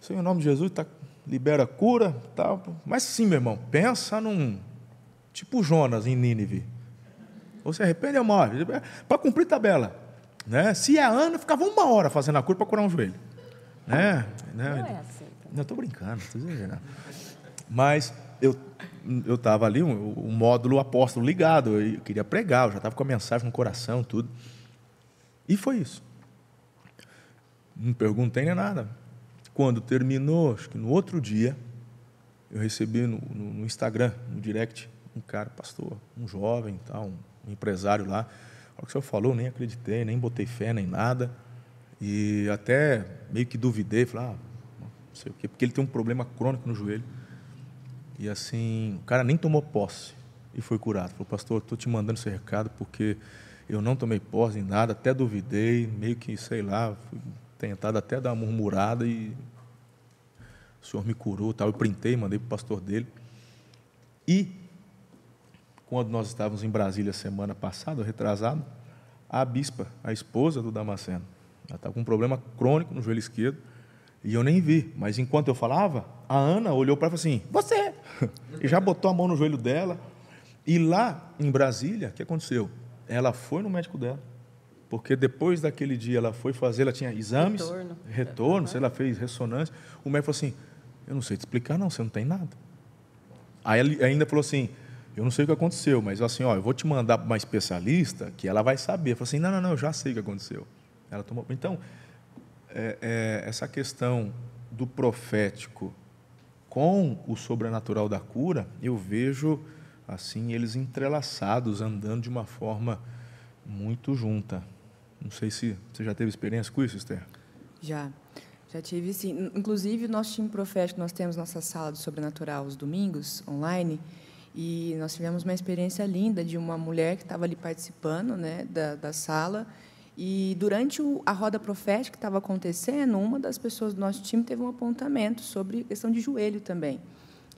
Senhor, em nome de Jesus, tá, libera cura. Tal. Mas sim, meu irmão, pensa num. Tipo Jonas em Nínive. Ou se arrepende ou morre. Para cumprir tabela. Né? Se é ano, ficava uma hora fazendo a cura para curar um joelho. Né? Não, não é assim. Não, estou brincando, estou exagerando. Mas eu eu estava ali, o um, um módulo apóstolo ligado, eu queria pregar, eu já estava com a mensagem no coração, tudo. E foi isso. Não perguntei nem nada. Quando terminou, acho que no outro dia, eu recebi no, no, no Instagram, no direct, um cara, pastor, um jovem, tal, um empresário lá. O que o senhor falou, nem acreditei, nem botei fé, nem nada. E até meio que duvidei, falei, ah, não sei o quê, porque ele tem um problema crônico no joelho. E assim, o cara nem tomou posse e foi curado. Falou, pastor, estou te mandando esse recado porque eu não tomei posse em nada, até duvidei, meio que, sei lá, fui tentado até dar uma murmurada e o senhor me curou, tal. Eu printei, mandei para o pastor dele. E quando nós estávamos em Brasília semana passada, retrasado, a bispa, a esposa do Damasceno, ela estava com um problema crônico no joelho esquerdo. E eu nem vi. Mas enquanto eu falava, a Ana olhou para ela e falou assim: Você! [LAUGHS] E já botou a mão no joelho dela. E lá em Brasília, o que aconteceu? Ela foi no médico dela. Porque depois daquele dia ela foi fazer, ela tinha exames, retorno, retorno uhum. ela fez ressonância. O médico falou assim: Eu não sei te explicar, não, você não tem nada. Aí ele ainda falou assim: Eu não sei o que aconteceu, mas assim, ó, eu vou te mandar para uma especialista que ela vai saber. Eu falei assim: Não, não, não, eu já sei o que aconteceu. Ela tomou. Então, é, é, essa questão do profético com o sobrenatural da cura, eu vejo assim eles entrelaçados, andando de uma forma muito junta. Não sei se você já teve experiência com isso, Esther. Já, já tive sim. Inclusive, nosso time profético, nós temos nossa sala do sobrenatural os domingos, online, e nós tivemos uma experiência linda de uma mulher que estava ali participando né, da, da sala, e durante o, a roda profética que estava acontecendo, uma das pessoas do nosso time teve um apontamento sobre questão de joelho também.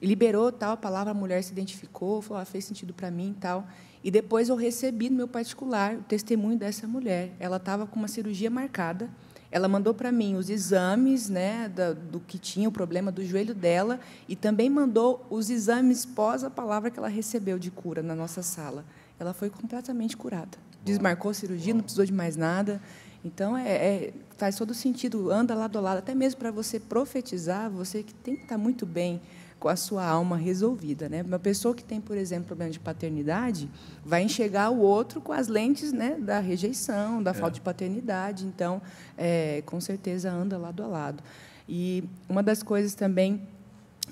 E liberou tal a palavra, a mulher se identificou, falou, ah, fez sentido para mim e tal. E depois eu recebi no meu particular o testemunho dessa mulher. Ela estava com uma cirurgia marcada. Ela mandou para mim os exames né, do que tinha o problema do joelho dela e também mandou os exames pós a palavra que ela recebeu de cura na nossa sala. Ela foi completamente curada desmarcou a cirurgia, não precisou de mais nada. Então, é, é, faz todo sentido, anda lado a lado, até mesmo para você profetizar, você que tem que estar muito bem com a sua alma resolvida. Né? Uma pessoa que tem, por exemplo, problema de paternidade, vai enxergar o outro com as lentes né, da rejeição, da é. falta de paternidade. Então, é, com certeza, anda lado a lado. E uma das coisas também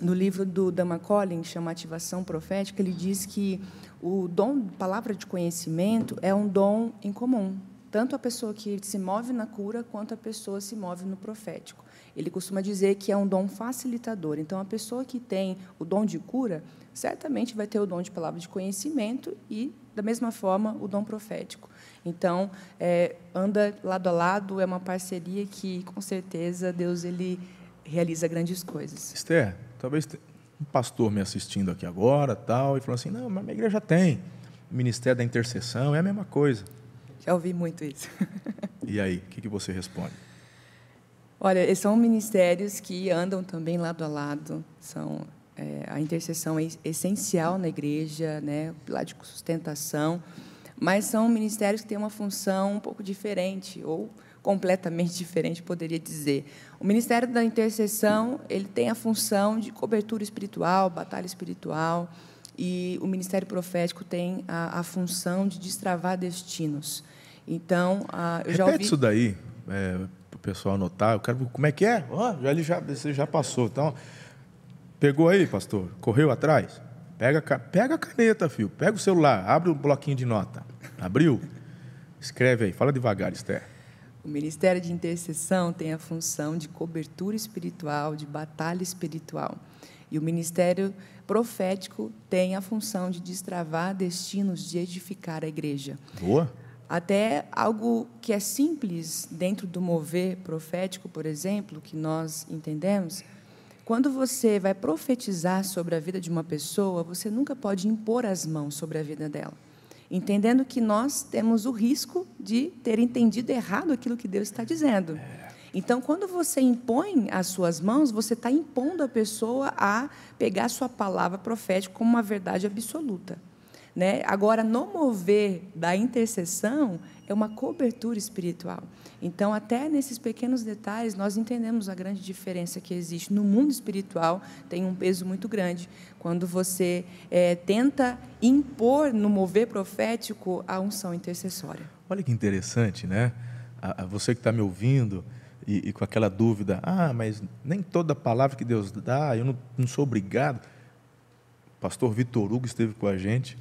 no livro do Dama Collins, chama Ativação Profética, ele diz que o dom, palavra de conhecimento, é um dom em comum. Tanto a pessoa que se move na cura, quanto a pessoa se move no profético. Ele costuma dizer que é um dom facilitador. Então, a pessoa que tem o dom de cura, certamente vai ter o dom de palavra de conhecimento e, da mesma forma, o dom profético. Então, é, anda lado a lado, é uma parceria que, com certeza, Deus ele realiza grandes coisas. Esther, talvez um pastor me assistindo aqui agora, tal, e falando assim, não, mas minha igreja tem ministério da intercessão, é a mesma coisa. Já ouvi muito isso. [LAUGHS] e aí, o que, que você responde? Olha, são ministérios que andam também lado a lado. São é, a intercessão é essencial na igreja, né, lá de sustentação, mas são ministérios que têm uma função um pouco diferente ou completamente diferente, poderia dizer. O Ministério da Intercessão ele tem a função de cobertura espiritual, batalha espiritual, e o Ministério Profético tem a, a função de destravar destinos. Então, a, eu Repete já ouvi... isso daí, é, para o pessoal anotar. Eu quero como é que é? Oh, já, ele já, você já passou. Então, pegou aí, pastor? Correu atrás? Pega, pega a caneta, filho. Pega o celular, abre o bloquinho de nota. Abriu? Escreve aí, fala devagar, Esther. O Ministério de Intercessão tem a função de cobertura espiritual, de batalha espiritual. E o Ministério Profético tem a função de destravar destinos, de edificar a igreja. Boa. Até algo que é simples dentro do mover profético, por exemplo, que nós entendemos, quando você vai profetizar sobre a vida de uma pessoa, você nunca pode impor as mãos sobre a vida dela entendendo que nós temos o risco de ter entendido errado aquilo que Deus está dizendo. Então, quando você impõe as suas mãos, você está impondo a pessoa a pegar a sua palavra profética como uma verdade absoluta. Né? Agora, no mover da intercessão, é uma cobertura espiritual. Então, até nesses pequenos detalhes, nós entendemos a grande diferença que existe. No mundo espiritual, tem um peso muito grande quando você é, tenta impor no mover profético a unção intercessória. Olha que interessante, né? A, a você que está me ouvindo e, e, com aquela dúvida, ah, mas nem toda palavra que Deus dá, eu não, não sou obrigado. Pastor Vitor Hugo esteve com a gente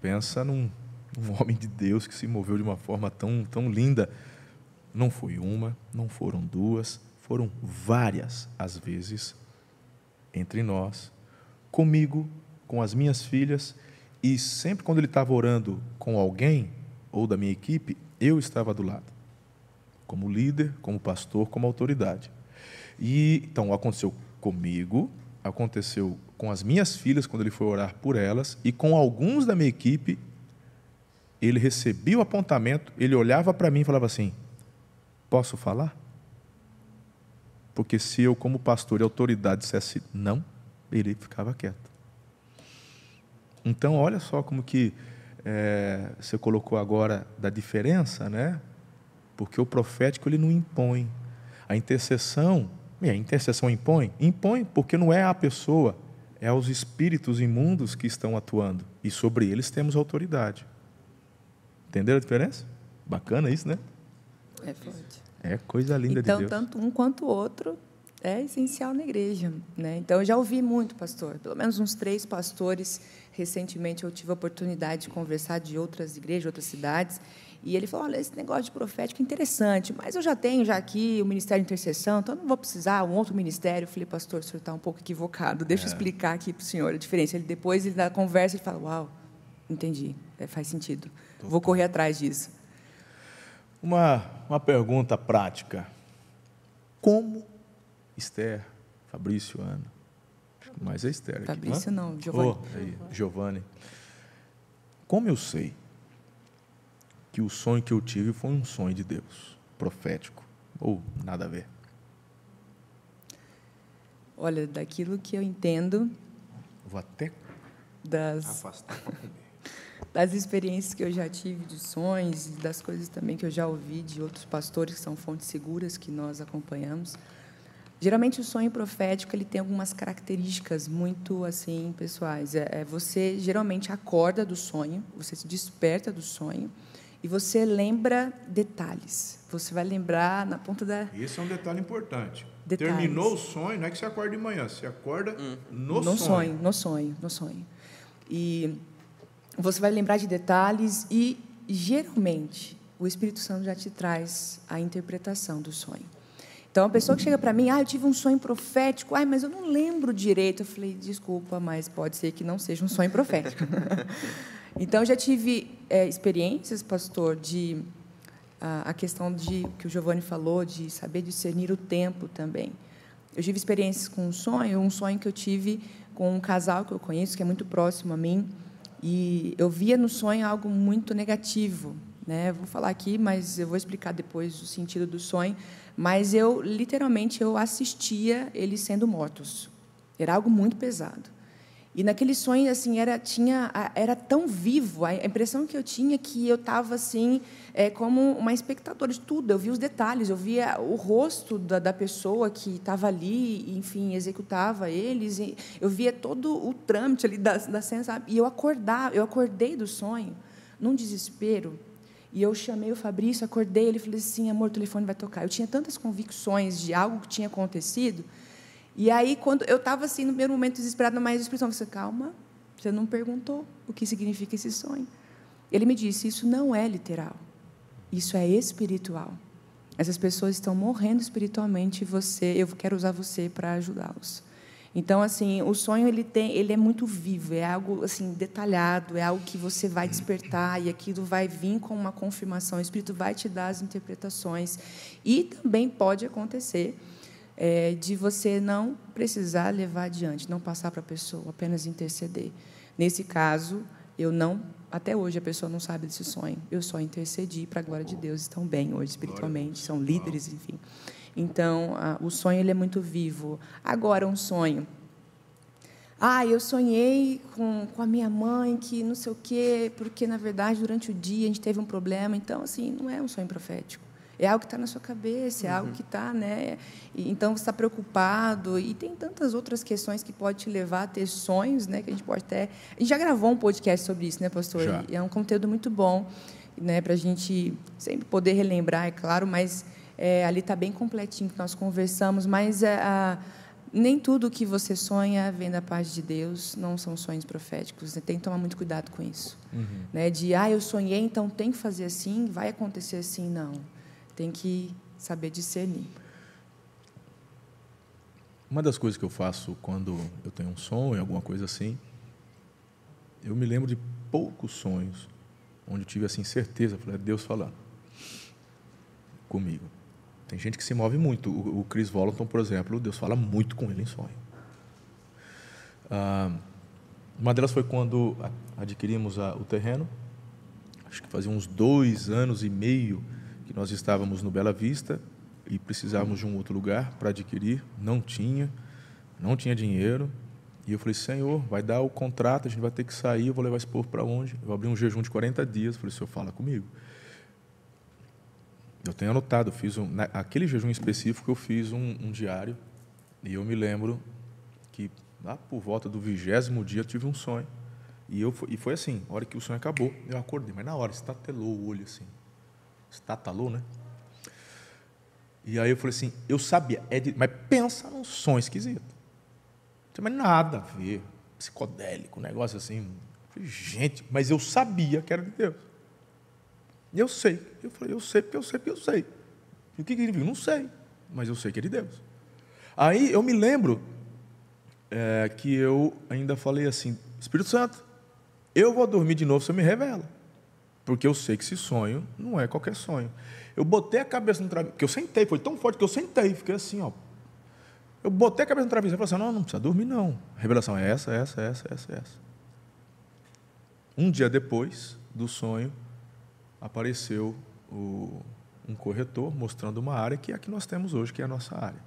Pensa num, num [LAUGHS] homem de Deus que se moveu de uma forma tão, tão linda. Não foi uma, não foram duas, foram várias as vezes entre nós, comigo, com as minhas filhas, e sempre quando ele estava orando com alguém ou da minha equipe, eu estava do lado, como líder, como pastor, como autoridade. E então aconteceu comigo, aconteceu com as minhas filhas, quando ele foi orar por elas, e com alguns da minha equipe, ele recebia o apontamento, ele olhava para mim e falava assim: Posso falar? Porque se eu, como pastor e autoridade, dissesse não, ele ficava quieto. Então, olha só como que é, você colocou agora da diferença, né? Porque o profético ele não impõe. A intercessão e a intercessão impõe? Impõe, porque não é a pessoa, é aos espíritos imundos que estão atuando. E sobre eles temos autoridade. Entenderam a diferença? Bacana isso, né? É forte. É coisa linda então, de Deus. Então, tanto um quanto o outro é essencial na igreja. Né? Então, eu já ouvi muito, pastor. Pelo menos uns três pastores. Recentemente, eu tive a oportunidade de conversar de outras igrejas, outras cidades. E ele falou: olha, esse negócio de profético é interessante, mas eu já tenho já aqui o Ministério de Intercessão, então não vou precisar um outro ministério. Eu falei, pastor, o senhor está um pouco equivocado, deixa é. eu explicar aqui para o senhor a diferença. Ele depois, ele, na conversa, ele fala: uau, entendi, é, faz sentido, vou correr atrás disso. Uma, uma pergunta prática: como Esther, Fabrício, Ana, mais é Esther. Fabrício aqui, não, não Giovanni. Oh, aí, Giovanni. Como eu sei que o sonho que eu tive foi um sonho de Deus, profético, ou nada a ver? Olha, daquilo que eu entendo. Vou até das, afastar [LAUGHS] das experiências que eu já tive de sonhos e das coisas também que eu já ouvi de outros pastores que são fontes seguras que nós acompanhamos. Geralmente o sonho profético ele tem algumas características muito assim pessoais. É, é, você geralmente acorda do sonho, você se desperta do sonho e você lembra detalhes. Você vai lembrar na ponta da. Esse é um detalhe importante. Detalhes. Terminou o sonho, não é que você acorda de manhã, você acorda no, no sonho. sonho, no sonho, no sonho. E você vai lembrar de detalhes e geralmente o Espírito Santo já te traz a interpretação do sonho. Então, a pessoa que chega para mim, ah, eu tive um sonho profético, ah, mas eu não lembro direito. Eu falei, desculpa, mas pode ser que não seja um sonho profético. [LAUGHS] então, já tive é, experiências, pastor, de a, a questão de que o Giovanni falou, de saber discernir o tempo também. Eu tive experiências com um sonho, um sonho que eu tive com um casal que eu conheço, que é muito próximo a mim, e eu via no sonho algo muito negativo. Né? Vou falar aqui, mas eu vou explicar depois o sentido do sonho. Mas eu, literalmente, eu assistia eles sendo mortos. Era algo muito pesado. E naquele sonho, assim, era, tinha, era tão vivo, a impressão que eu tinha que eu estava, assim, é, como uma espectadora de tudo. Eu via os detalhes, eu via o rosto da, da pessoa que estava ali, enfim, executava eles. eu via todo o trâmite ali da, da cena, sabe? E eu acordava, eu acordei do sonho, num desespero, e eu chamei o Fabrício, acordei, ele falou assim: amor, o telefone vai tocar. Eu tinha tantas convicções de algo que tinha acontecido. E aí, quando eu estava assim, no primeiro momento desesperada, mas a expressão, você calma, você não perguntou o que significa esse sonho. Ele me disse: isso não é literal, isso é espiritual. Essas pessoas estão morrendo espiritualmente e você, eu quero usar você para ajudá-los. Então, assim, o sonho ele tem, ele é muito vivo, é algo assim detalhado, é algo que você vai despertar e aquilo vai vir com uma confirmação. O Espírito vai te dar as interpretações e também pode acontecer é, de você não precisar levar adiante, não passar para a pessoa, apenas interceder. Nesse caso, eu não, até hoje a pessoa não sabe desse sonho. Eu só intercedi para a glória de Deus, estão bem hoje espiritualmente, são líderes, enfim. Então, a, o sonho ele é muito vivo. Agora, um sonho. Ah, eu sonhei com, com a minha mãe que não sei o quê, porque, na verdade, durante o dia a gente teve um problema. Então, assim, não é um sonho profético. É algo que está na sua cabeça, é uhum. algo que está, né? E, então você está preocupado e tem tantas outras questões que pode te levar a ter sonhos, né? Que a gente pode até. A gente já gravou um podcast sobre isso, né, pastor? Já. E é um conteúdo muito bom, né? Para a gente sempre poder relembrar, é claro, mas é, ali está bem completinho que nós conversamos, mas é, a, nem tudo que você sonha vem da parte de Deus, não são sonhos proféticos. Você tem que tomar muito cuidado com isso. Uhum. Né? De, ah, eu sonhei, então tem que fazer assim, vai acontecer assim. Não. Tem que saber discernir. Uma das coisas que eu faço quando eu tenho um sonho, alguma coisa assim, eu me lembro de poucos sonhos onde eu tive assim certeza, falei, é Deus falando comigo. Tem gente que se move muito. O, Chris Volanton, por exemplo, Deus fala muito com ele em sonho. Ah, uma delas foi quando adquirimos a, o terreno. Acho que fazia uns dois anos e meio que nós estávamos no Bela Vista e precisávamos de um outro lugar para adquirir. Não tinha, não tinha dinheiro. E eu falei, Senhor, vai dar o contrato, a gente vai ter que sair, eu vou levar esse povo para onde? Eu abri um jejum de 40 dias, falei, Senhor, fala comigo. Eu tenho anotado, fiz um, naquele jejum específico eu fiz um, um, diário e eu me lembro que lá por volta do vigésimo dia eu tive um sonho e eu e foi assim, a hora que o sonho acabou eu acordei, mas na hora estatelou o olho assim, estatalou, né? E aí eu falei assim, eu sabia, é de, mas pensa num sonho esquisito, não tem mais nada a ver, psicodélico, negócio assim, falei, gente, mas eu sabia que era de Deus. E eu sei. Eu falei, eu sei porque eu sei porque eu sei. E o que, ele viu? Não sei, mas eu sei que é de Deus. Aí eu me lembro é, que eu ainda falei assim, Espírito Santo, eu vou dormir de novo, você me revela. Porque eu sei que esse sonho não é qualquer sonho. Eu botei a cabeça no travesseiro, porque eu sentei, foi tão forte que eu sentei, fiquei assim, ó. Eu botei a cabeça no travesseiro e falei assim, não, não precisa dormir não. A revelação é essa, essa, essa, essa, essa. Um dia depois do sonho, apareceu o, um corretor mostrando uma área que é a que nós temos hoje, que é a nossa área.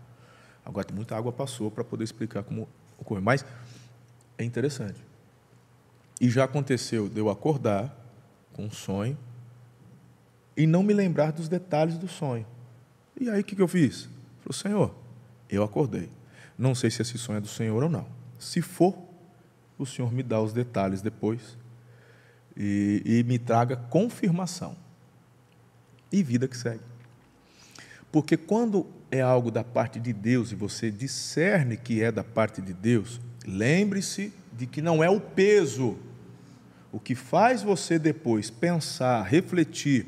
Agora, muita água passou para poder explicar como ocorreu. Mas é interessante. E já aconteceu de eu acordar com um sonho e não me lembrar dos detalhes do sonho. E aí o que, que eu fiz? Falei, Senhor, eu acordei. Não sei se esse sonho é do Senhor ou não. Se for, o Senhor me dá os detalhes depois e, e me traga confirmação. E vida que segue. Porque quando é algo da parte de Deus e você discerne que é da parte de Deus, lembre-se de que não é o peso. O que faz você depois pensar, refletir,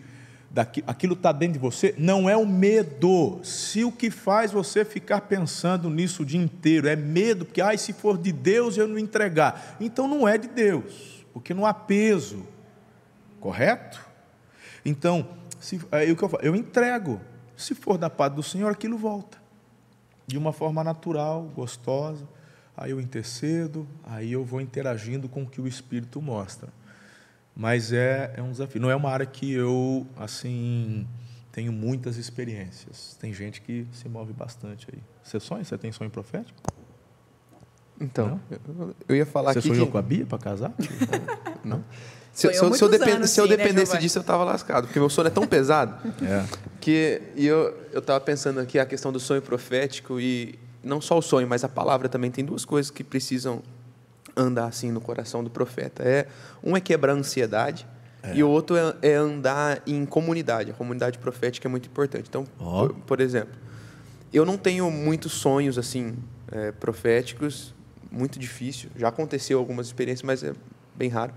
daqui, aquilo está dentro de você, não é o medo. Se o que faz você ficar pensando nisso o dia inteiro é medo, porque ah, se for de Deus eu não entregar. Então não é de Deus, porque não há peso. Correto? Então, se, é, eu, eu entrego. Se for da parte do Senhor, aquilo volta. De uma forma natural, gostosa. Aí eu intercedo, aí eu vou interagindo com o que o Espírito mostra. Mas é, é um desafio. Não é uma área que eu, assim, tenho muitas experiências. Tem gente que se move bastante aí. Você sonha? Você tem sonho profético? Então, eu, eu ia falar Você aqui. sonhou que... com a Bia para casar? [LAUGHS] Não. Se, se, se, eu, depend, se eu né, dependesse né, disso, eu estava lascado, porque meu sono é tão pesado é. que e eu estava pensando aqui a questão do sonho profético e não só o sonho, mas a palavra também tem duas coisas que precisam andar assim no coração do profeta. É um é quebrar a ansiedade é. e o outro é, é, andar em comunidade. A comunidade profética é muito importante. Então, oh. por, por, exemplo, eu não tenho muitos sonhos assim é, proféticos, muito difícil. Já aconteceu algumas experiências, mas é bem raro.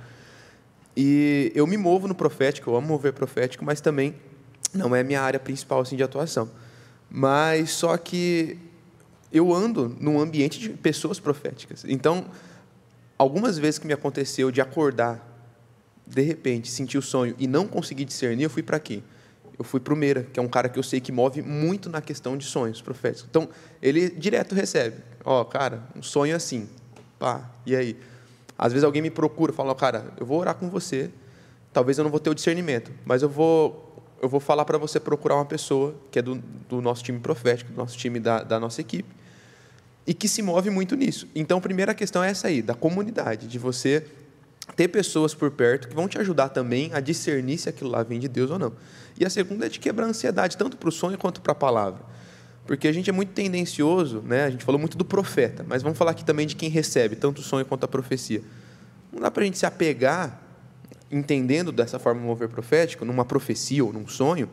E eu me movo no profético, eu amo mover profético, mas também não é minha área principal assim de atuação. Mas só que eu ando num ambiente de pessoas proféticas. Então, algumas vezes que me aconteceu de acordar, de repente, sentir o sonho e não conseguir discernir, eu fui para quê? Eu fui para o Meira, que é um cara que eu sei que move muito na questão de sonhos proféticos. Então, ele direto recebe. Ó, oh, cara, um sonho assim. Pá, e aí? Às vezes alguém me procura, fala, cara, eu vou orar com você, talvez eu não vou ter o discernimento, mas eu vou eu vou falar para você procurar uma pessoa que é do, do nosso time profético, do nosso time da, da nossa equipe, e que se move muito nisso. Então, a primeira questão é essa aí, da comunidade, de você ter pessoas por perto que vão te ajudar também a discernir se aquilo lá vem de Deus ou não. E a segunda é de quebrar a ansiedade, tanto para o sonho quanto para a palavra. Porque a gente é muito tendencioso, né? a gente falou muito do profeta, mas vamos falar aqui também de quem recebe tanto o sonho quanto a profecia. Não dá para a gente se apegar, entendendo dessa forma o mover profético, numa profecia ou num sonho,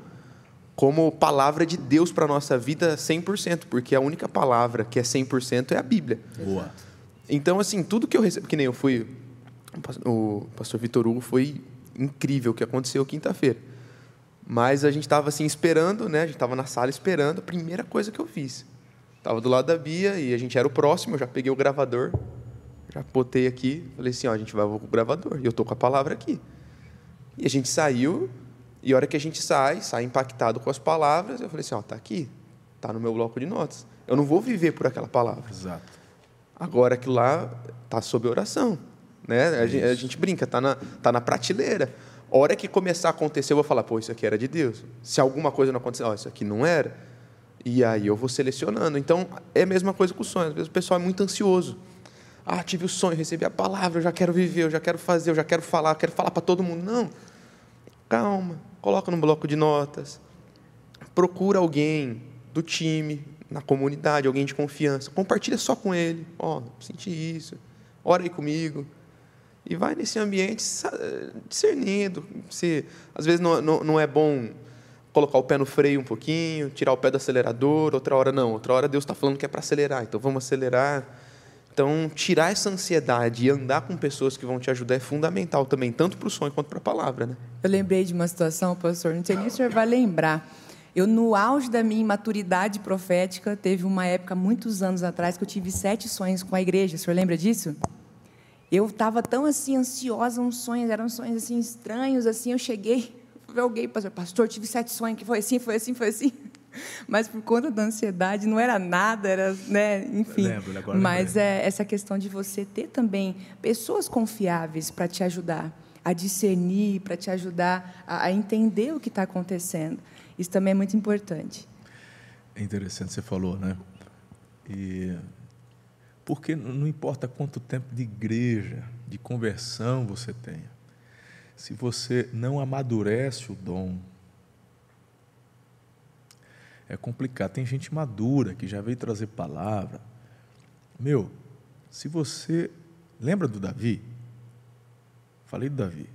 como palavra de Deus para a nossa vida 100%, porque a única palavra que é 100% é a Bíblia. Boa. Então, assim, tudo que eu recebo, que nem eu fui, o pastor Vitor Hugo foi incrível o que aconteceu quinta-feira. Mas a gente estava assim esperando, né? A gente estava na sala esperando. A primeira coisa que eu fiz, estava do lado da Bia e a gente era o próximo. Eu já peguei o gravador, já botei aqui, falei assim, ó, a gente vai com o gravador. E eu tô com a palavra aqui. E a gente saiu. E a hora que a gente sai, sai impactado com as palavras, eu falei assim, ó, tá aqui, tá no meu bloco de notas. Eu não vou viver por aquela palavra. Exato. Agora aquilo lá tá sob oração, né? A gente, a gente, brinca, tá na, tá na prateleira. A hora que começar a acontecer, eu vou falar, pô, isso aqui era de Deus. Se alguma coisa não acontecer, ó, isso aqui não era. E aí eu vou selecionando. Então, é a mesma coisa com o sonho. Às vezes o pessoal é muito ansioso. Ah, tive o sonho, recebi a palavra, eu já quero viver, eu já quero fazer, eu já quero falar, eu quero falar para todo mundo. Não. Calma. Coloca num bloco de notas. Procura alguém do time, na comunidade, alguém de confiança. Compartilha só com ele. Ó, oh, senti isso. Ora aí comigo. E vai nesse ambiente discernindo. Se, às vezes não, não, não é bom colocar o pé no freio um pouquinho, tirar o pé do acelerador, outra hora não. Outra hora Deus está falando que é para acelerar, então vamos acelerar. Então, tirar essa ansiedade e andar com pessoas que vão te ajudar é fundamental também, tanto para o sonho quanto para a palavra. Né? Eu lembrei de uma situação, pastor, não sei nem se o senhor vai lembrar. Eu, no auge da minha imaturidade profética, teve uma época, muitos anos atrás, que eu tive sete sonhos com a igreja. O senhor lembra disso? Eu estava tão assim ansiosa, uns sonhos, eram sonhos assim estranhos, assim, eu cheguei, ver alguém, pastor, pastor, tive sete sonhos, que foi assim, foi assim, foi assim. [LAUGHS] Mas por conta da ansiedade não era nada, era, né, enfim. Lembro, agora Mas é essa questão de você ter também pessoas confiáveis para te ajudar a discernir, para te ajudar a, a entender o que está acontecendo. Isso também é muito importante. É interessante você falou, né? E porque não importa quanto tempo de igreja de conversão você tenha, se você não amadurece o dom, é complicado. Tem gente madura que já veio trazer palavra. Meu, se você. Lembra do Davi? Falei do Davi.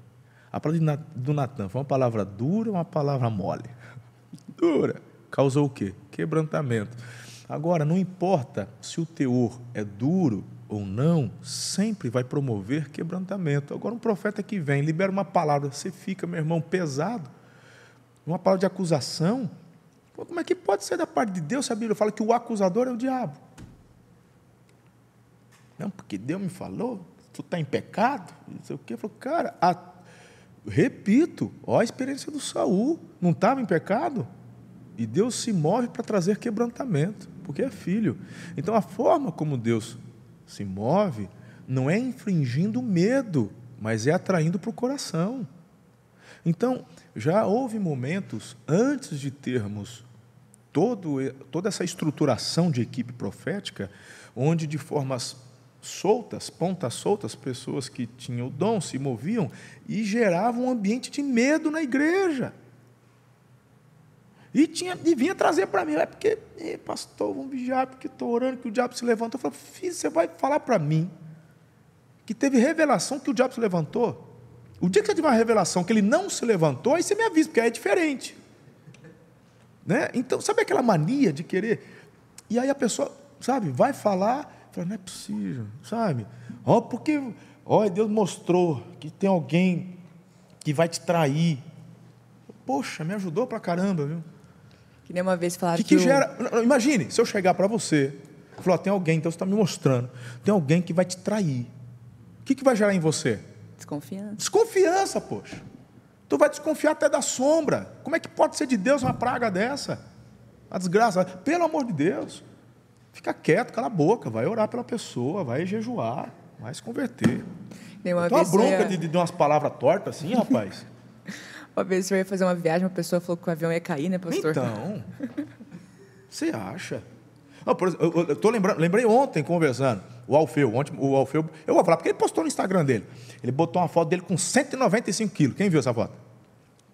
A palavra do Natan foi uma palavra dura ou uma palavra mole? [LAUGHS] Dura. Causou o quê? Quebrantamento. Agora, não importa se o teor é duro ou não, sempre vai promover quebrantamento. Agora, um profeta que vem, libera uma palavra, você fica, meu irmão, pesado. Uma palavra de acusação. Como é que pode ser da parte de Deus se a Bíblia fala que o acusador é o diabo? Não, porque Deus me falou, tu está em pecado, não sei o quê. Falou, cara, a... repito, ó a experiência do Saul, não estava em pecado? E Deus se move para trazer quebrantamento, porque é filho. Então a forma como Deus se move não é infringindo medo, mas é atraindo para o coração. Então, já houve momentos antes de termos todo, toda essa estruturação de equipe profética, onde de formas soltas, pontas soltas, pessoas que tinham o dom se moviam e geravam um ambiente de medo na igreja. E, tinha, e vinha trazer para mim, é porque, pastor, vamos vigiar, porque estou orando que o diabo se levantou. Eu falei, filho, você vai falar para mim que teve revelação que o diabo se levantou? O dia que você tiver uma revelação que ele não se levantou, aí você me avisa, porque aí é diferente. Né? Então, sabe aquela mania de querer? E aí a pessoa, sabe, vai falar, fala, não é possível, sabe? Ó, oh, porque, ó, oh, Deus mostrou que tem alguém que vai te trair. Poxa, me ajudou pra caramba, viu? Que nem uma vez falaram que, que, que gera. Imagine, se eu chegar para você, falar, tem alguém, então você está me mostrando, tem alguém que vai te trair. O que, que vai gerar em você? Desconfiança. Desconfiança, poxa. Tu vai desconfiar até da sombra. Como é que pode ser de Deus uma praga dessa? A desgraça. Pelo amor de Deus. Fica quieto, cala a boca, vai orar pela pessoa, vai jejuar, vai se converter. Tem uma, uma bronca ia... de, de umas palavras tortas assim, rapaz. [LAUGHS] Uma vez você ia fazer uma viagem, uma pessoa falou que o avião ia cair, né, pastor? Então, você acha? Exemplo, eu, eu tô lembrando, lembrei ontem conversando, o Alfeu, ontem, o Alfeu, eu vou falar, porque ele postou no Instagram dele. Ele botou uma foto dele com 195 quilos. Quem viu essa foto?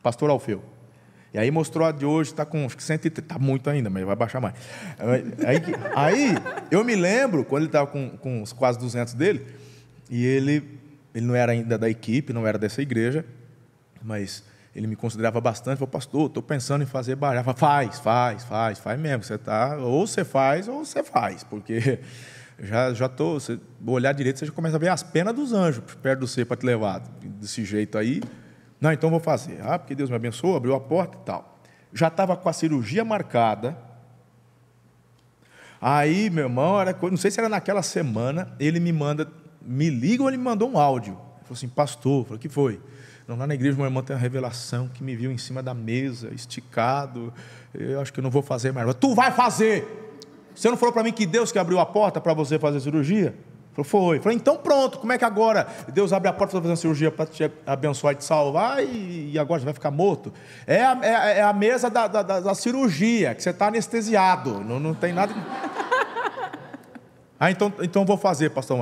Pastor Alfeu. E aí mostrou a de hoje, está com acho que 130, está muito ainda, mas vai baixar mais. Aí, aí eu me lembro, quando ele estava com, com os quase 200 dele, e ele, ele não era ainda da equipe, não era dessa igreja, mas ele me considerava bastante, falou, pastor, estou pensando em fazer barra. Falei, faz, faz, faz, faz mesmo. Você tá, ou você faz, ou você faz, porque já já tô, você olhar direito, você já começa a ver as penas dos anjos perto do você para te levar desse jeito aí. Não, então vou fazer. Ah, porque Deus me abençoou, abriu a porta e tal. Já estava com a cirurgia marcada. Aí, meu irmão, era, não sei se era naquela semana, ele me manda, me liga ou ele me mandou um áudio. Ele falou assim, pastor, o que foi? Não, lá na igreja, meu irmão tem uma revelação que me viu em cima da mesa, esticado. Eu acho que eu não vou fazer mais. Tu vai fazer! Você não falou para mim que Deus que abriu a porta para você fazer cirurgia? Falou, foi. Falei, então pronto, como é que agora Deus abre a porta para fazer uma cirurgia para te abençoar e te salvar e, e agora você vai ficar morto? É a, é, é a mesa da, da, da, cirurgia, que você está anestesiado, não, não tem nada. [LAUGHS] Ah, então, então vou fazer, pastor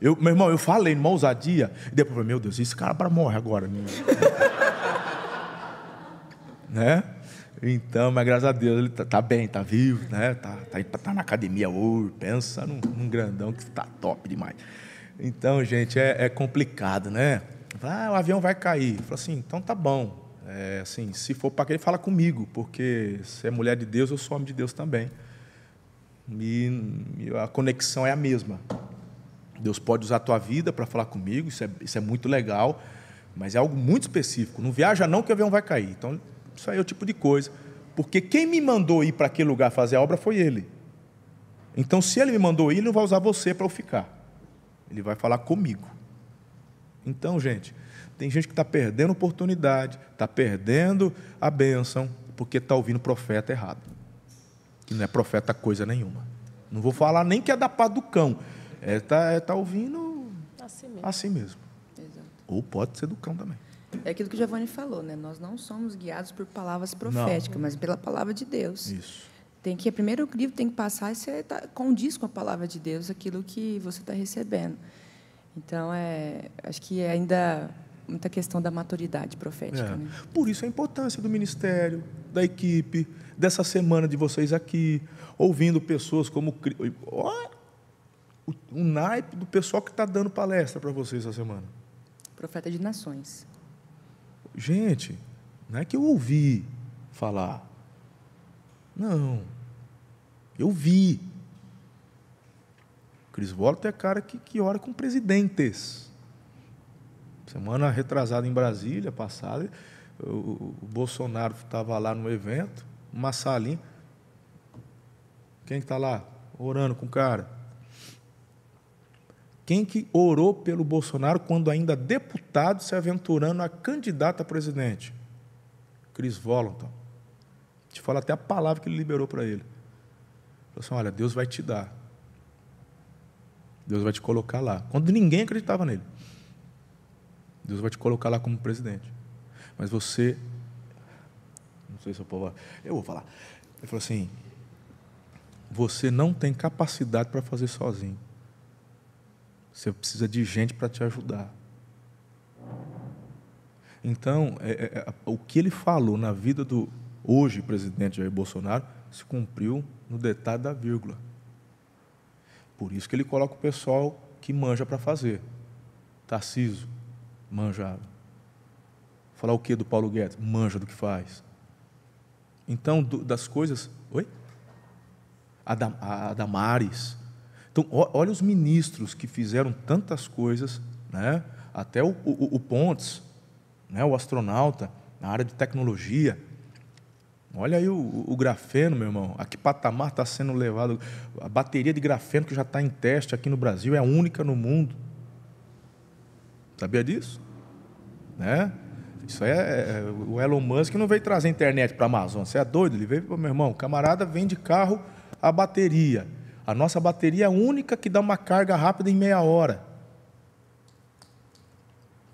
Eu, meu irmão, eu falei numa ousadia, e depois falei, meu Deus, esse cara para morrer agora. [LAUGHS] né? Então, mas graças a Deus, ele tá, tá bem, tá vivo, né? Tá, tá, tá na academia hoje, pensa num, num, grandão que está top demais. Então, gente, é, é complicado, né? Ah, o avião vai cair. Fala assim, então tá bom. É, assim, se for para aquele, fala comigo, porque se é mulher de Deus, eu sou homem de Deus também e a conexão é a mesma. Deus pode usar a tua vida para falar comigo, isso é, isso é muito legal, mas é algo muito específico. Não viaja não que o avião vai cair. Então, isso aí é o tipo de coisa. Porque quem me mandou ir para aquele lugar fazer a obra foi ele. Então, se ele me mandou ir, ele não vai usar você para eu ficar. Ele vai falar comigo. Então, gente, tem gente que está perdendo oportunidade, está perdendo a bênção, porque está ouvindo profeta errado que não é profeta coisa nenhuma. Não vou falar nem que é da paz do cão. É tá, é tá ouvindo assim mesmo. Assim mesmo. Ou pode ser do cão também. É aquilo que o Giovanni falou, né? Nós não somos guiados por palavras proféticas, não. mas pela palavra de Deus. Isso. Tem que, primeiro o livro tem que passar e você tá, condiz com a palavra de Deus aquilo que você está recebendo. Então, é, acho que é ainda muita questão da maturidade profética. É. Né? Por isso a importância do ministério, da equipe, dessa semana de vocês aqui, ouvindo pessoas como. Ó, o, o naipe do pessoal que está dando palestra para vocês essa semana. Profeta de nações. Gente, não é que eu ouvi falar. Não. Eu vi. Cris Volta é cara que, que ora com presidentes. Semana retrasada em Brasília, passada, o, o Bolsonaro estava lá no evento, uma salinha. Quem está lá orando com o cara? Quem que orou pelo Bolsonaro quando ainda deputado se aventurando a candidato a presidente? Chris Volanton. Te fala até a palavra que ele liberou para ele. Falou assim, olha, Deus vai te dar. Deus vai te colocar lá. Quando ninguém acreditava nele. Deus vai te colocar lá como presidente. Mas você. Não sei se eu povo. Eu vou falar. Ele falou assim: você não tem capacidade para fazer sozinho. Você precisa de gente para te ajudar. Então, é, é, é, o que ele falou na vida do hoje presidente Jair Bolsonaro se cumpriu no detalhe da vírgula. Por isso que ele coloca o pessoal que manja para fazer. Tarciso, manjado. Falar o que do Paulo Guedes? Manja do que faz. Então, do, das coisas. Oi? A, da, a Damares. Então, olha os ministros que fizeram tantas coisas, né? até o, o, o Pontes, né? o astronauta, na área de tecnologia. Olha aí o, o, grafeno, meu irmão. A que patamar está sendo levado? A bateria de grafeno que já está em teste aqui no Brasil é a única no mundo. Sabia disso? Né? Isso é, é, o Elon Musk não veio trazer internet para a Amazônia. Você é doido? Ele veio, meu irmão, camarada vende carro a bateria. A nossa bateria é a única que dá uma carga rápida em meia hora.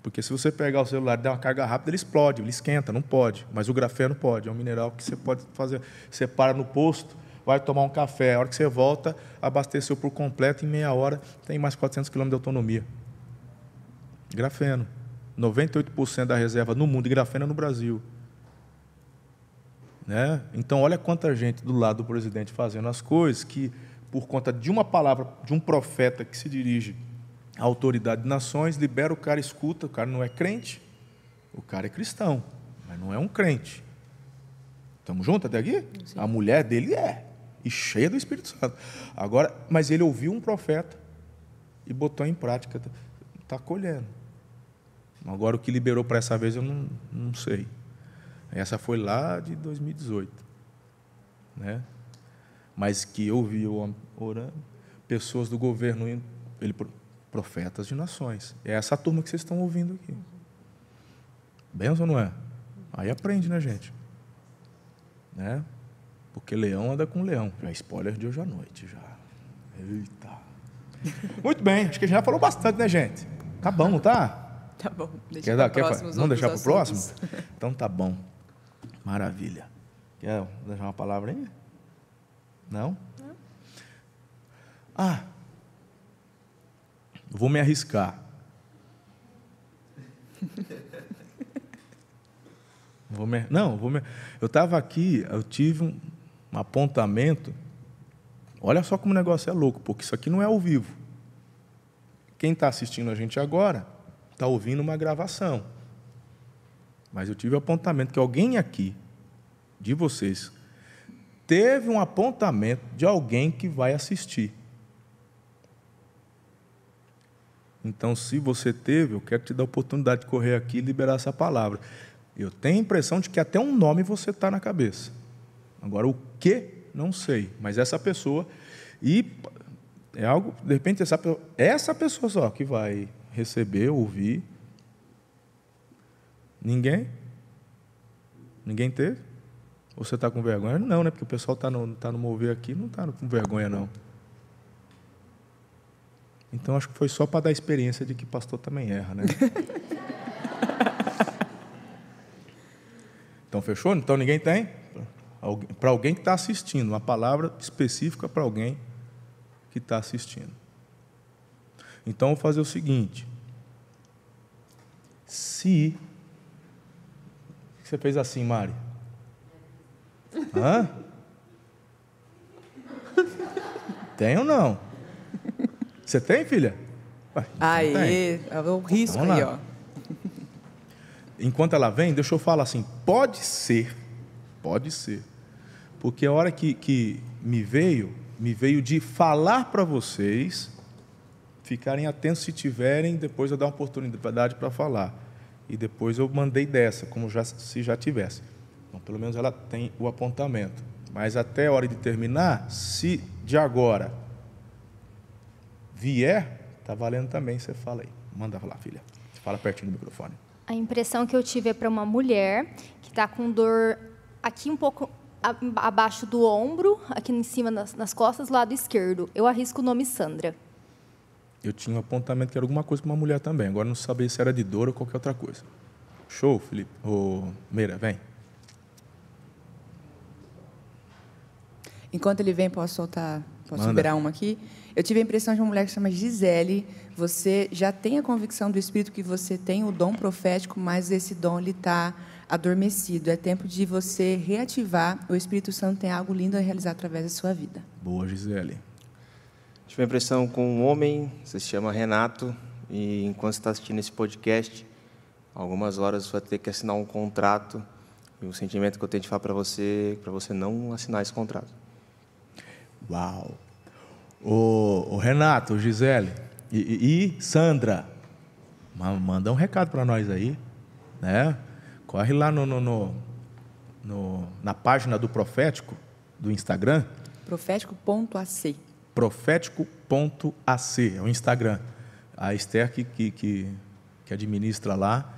Porque se você pegar o celular e der uma carga rápida, ele explode, ele esquenta, não pode. Mas o grafeno pode, é um mineral que você pode fazer. Você para no posto, vai tomar um café, a hora que você volta, abasteceu por completo, em meia hora, tem mais 400 km de autonomia. Grafeno. 98% da reserva no mundo de grafeno é no Brasil. Né? Então, olha quanta gente do lado do presidente fazendo as coisas que, por conta de uma palavra de um profeta que se dirige à autoridade de nações, libera o cara, escuta, o cara não é crente, o cara é cristão, mas não é um crente. Estamos juntos até aqui? Sim. A mulher dele é, e cheia do Espírito Santo. Agora, mas ele ouviu um profeta e botou em prática, está colhendo. Agora, o que liberou para essa vez, eu não, não sei. Essa foi lá de 2018. Né? Mas que eu vi o homem orando, pessoas do governo, ele, profetas de nações. É essa turma que vocês estão ouvindo aqui. Benção, não é? Aí aprende, né, gente? Né? Porque leão anda com leão. Já spoiler de hoje à noite, já. Eita. [LAUGHS] Muito bem, acho que a gente já falou bastante, né, gente? Tá bom, não tá? Tá bom. Deixa quer dar, quer, Vamos deixar para o próximo? Então tá bom. Maravilha. Quer deixar uma palavra aí? Não? Não. Ah, vou me arriscar. [LAUGHS] vou me, não, vou me, eu estava aqui, eu tive um, um apontamento. Olha só como o negócio é louco, porque isso aqui não é ao vivo. Quem está assistindo a gente agora está ouvindo uma gravação. Mas eu tive o apontamento que alguém aqui, de vocês, teve um apontamento de alguém que vai assistir. Então, se você teve, eu quero te dar a oportunidade de correr aqui e liberar essa palavra. Eu tenho a impressão de que até um nome você está na cabeça. Agora, o que, não sei. Mas essa pessoa. E é algo, de repente, essa, essa pessoa só que vai receber, ouvir. Ninguém? Ninguém teve? Ou você está com vergonha? Não, né? Porque o pessoal está no, tá no mover aqui, não está com vergonha, não. Então acho que foi só para dar a experiência de que pastor também erra, né? [LAUGHS] então fechou? Então ninguém tem? Para alguém que está assistindo, uma palavra específica para alguém que está assistindo. Então, vou fazer o seguinte. Se. O que você fez assim, Mari? Hã? Tem ou não? Você tem, filha? Ué, então Aí, tem. o risco Vamos aí, lá. ó. Enquanto ela vem, deixa eu falar assim: pode ser, pode ser. Porque a hora que, que me veio, me veio de falar para vocês ficarem atentos se tiverem, depois eu dar uma oportunidade para falar. E depois eu mandei dessa, como já, se já tivesse. Então, pelo menos ela tem o apontamento. Mas até a hora de terminar, se de agora vier, tá valendo também, você fala aí. Manda lá, filha. Fala pertinho do microfone. A impressão que eu tive é para uma mulher que está com dor aqui um pouco abaixo do ombro, aqui em cima nas, nas costas, lado esquerdo. Eu arrisco o nome Sandra. Eu tinha um apontamento que era alguma coisa para uma mulher também. Agora não sabia se era de dor ou qualquer outra coisa. Show, Felipe. Ô, Meira, vem. Enquanto ele vem, posso soltar, posso Manda. liberar uma aqui? Eu tive a impressão de uma mulher que se chama Gisele. Você já tem a convicção do Espírito que você tem o dom profético, mas esse dom ele está adormecido. É tempo de você reativar. O Espírito Santo tem algo lindo a realizar através da sua vida. Boa, Gisele. Tive a impressão com um homem, você se chama Renato, e enquanto você está assistindo esse podcast, algumas horas você vai ter que assinar um contrato. E o sentimento que eu tenho de falar para você, para você não assinar esse contrato. Uau. Ô, ô, Renato, ô, Gisele e, e- Sandra, ma- manda um recado para nós aí, né? Corre lá no, no- no- no- na página do Profético, do Instagram, Profético.ac. profético.ac, é o Instagram. A Esther que, que, que, que administra lá,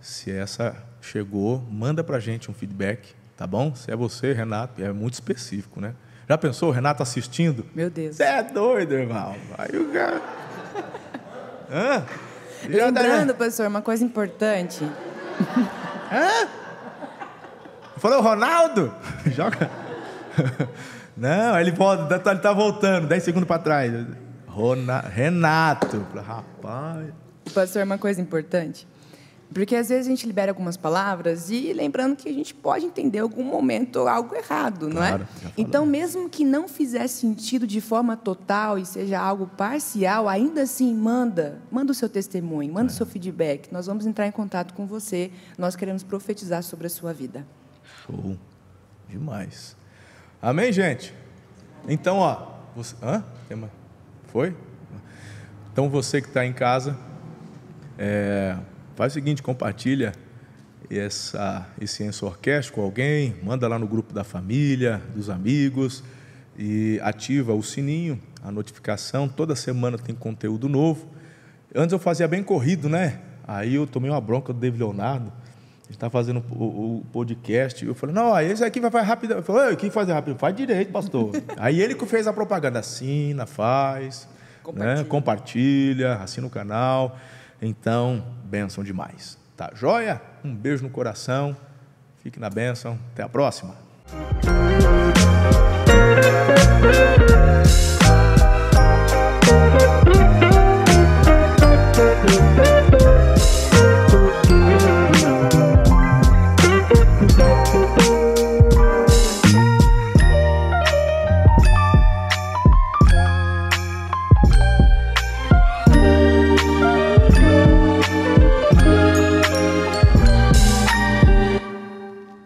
se essa chegou, manda pra gente um feedback, tá bom? Se é você, Renato, é muito específico, né? Já pensou, o Renato assistindo? Meu Deus. Você é doido, irmão. Aí o cara. [LAUGHS] Hã? Já Lembrando, pastor, uma coisa importante. Falou, Ronaldo? [LAUGHS] Joga. [LAUGHS] Não, ele volta, tá- ele tá voltando, 10 segundos para trás. Rona- Renato. Rapaz. Pastor, uma coisa importante. Porque às vezes a gente libera algumas palavras e lembrando que a gente pode entender em algum momento algo errado, não Claro, é? já falamos. Então, mesmo que não fizer sentido de forma total e seja algo parcial, ainda assim manda, manda o seu testemunho, manda o seu feedback. Nós vamos entrar em contato com você. Nós queremos profetizar sobre a sua vida. Show. Demais. Amém, gente? Então, ó. Você... Hã? Foi? Então, você que está em casa, é, faz o seguinte: compartilha essa, esse Orquestra com alguém, manda lá no grupo da família, dos amigos, e ativa o sininho, a notificação. Toda semana tem conteúdo novo. Antes eu fazia bem corrido, né? Aí eu tomei uma bronca do David Leonardo. Gente está fazendo o, o podcast. Eu falei, não, esse aqui vai fazer rápido. Eu falei, o que fazer rápido? Faz direito, pastor. [LAUGHS] Aí ele que fez a propaganda. Assina, faz, compartilha, né? compartilha assina o canal. Então, bênção demais. Tá joia? Um beijo no coração. Fique na bênção. Até a próxima.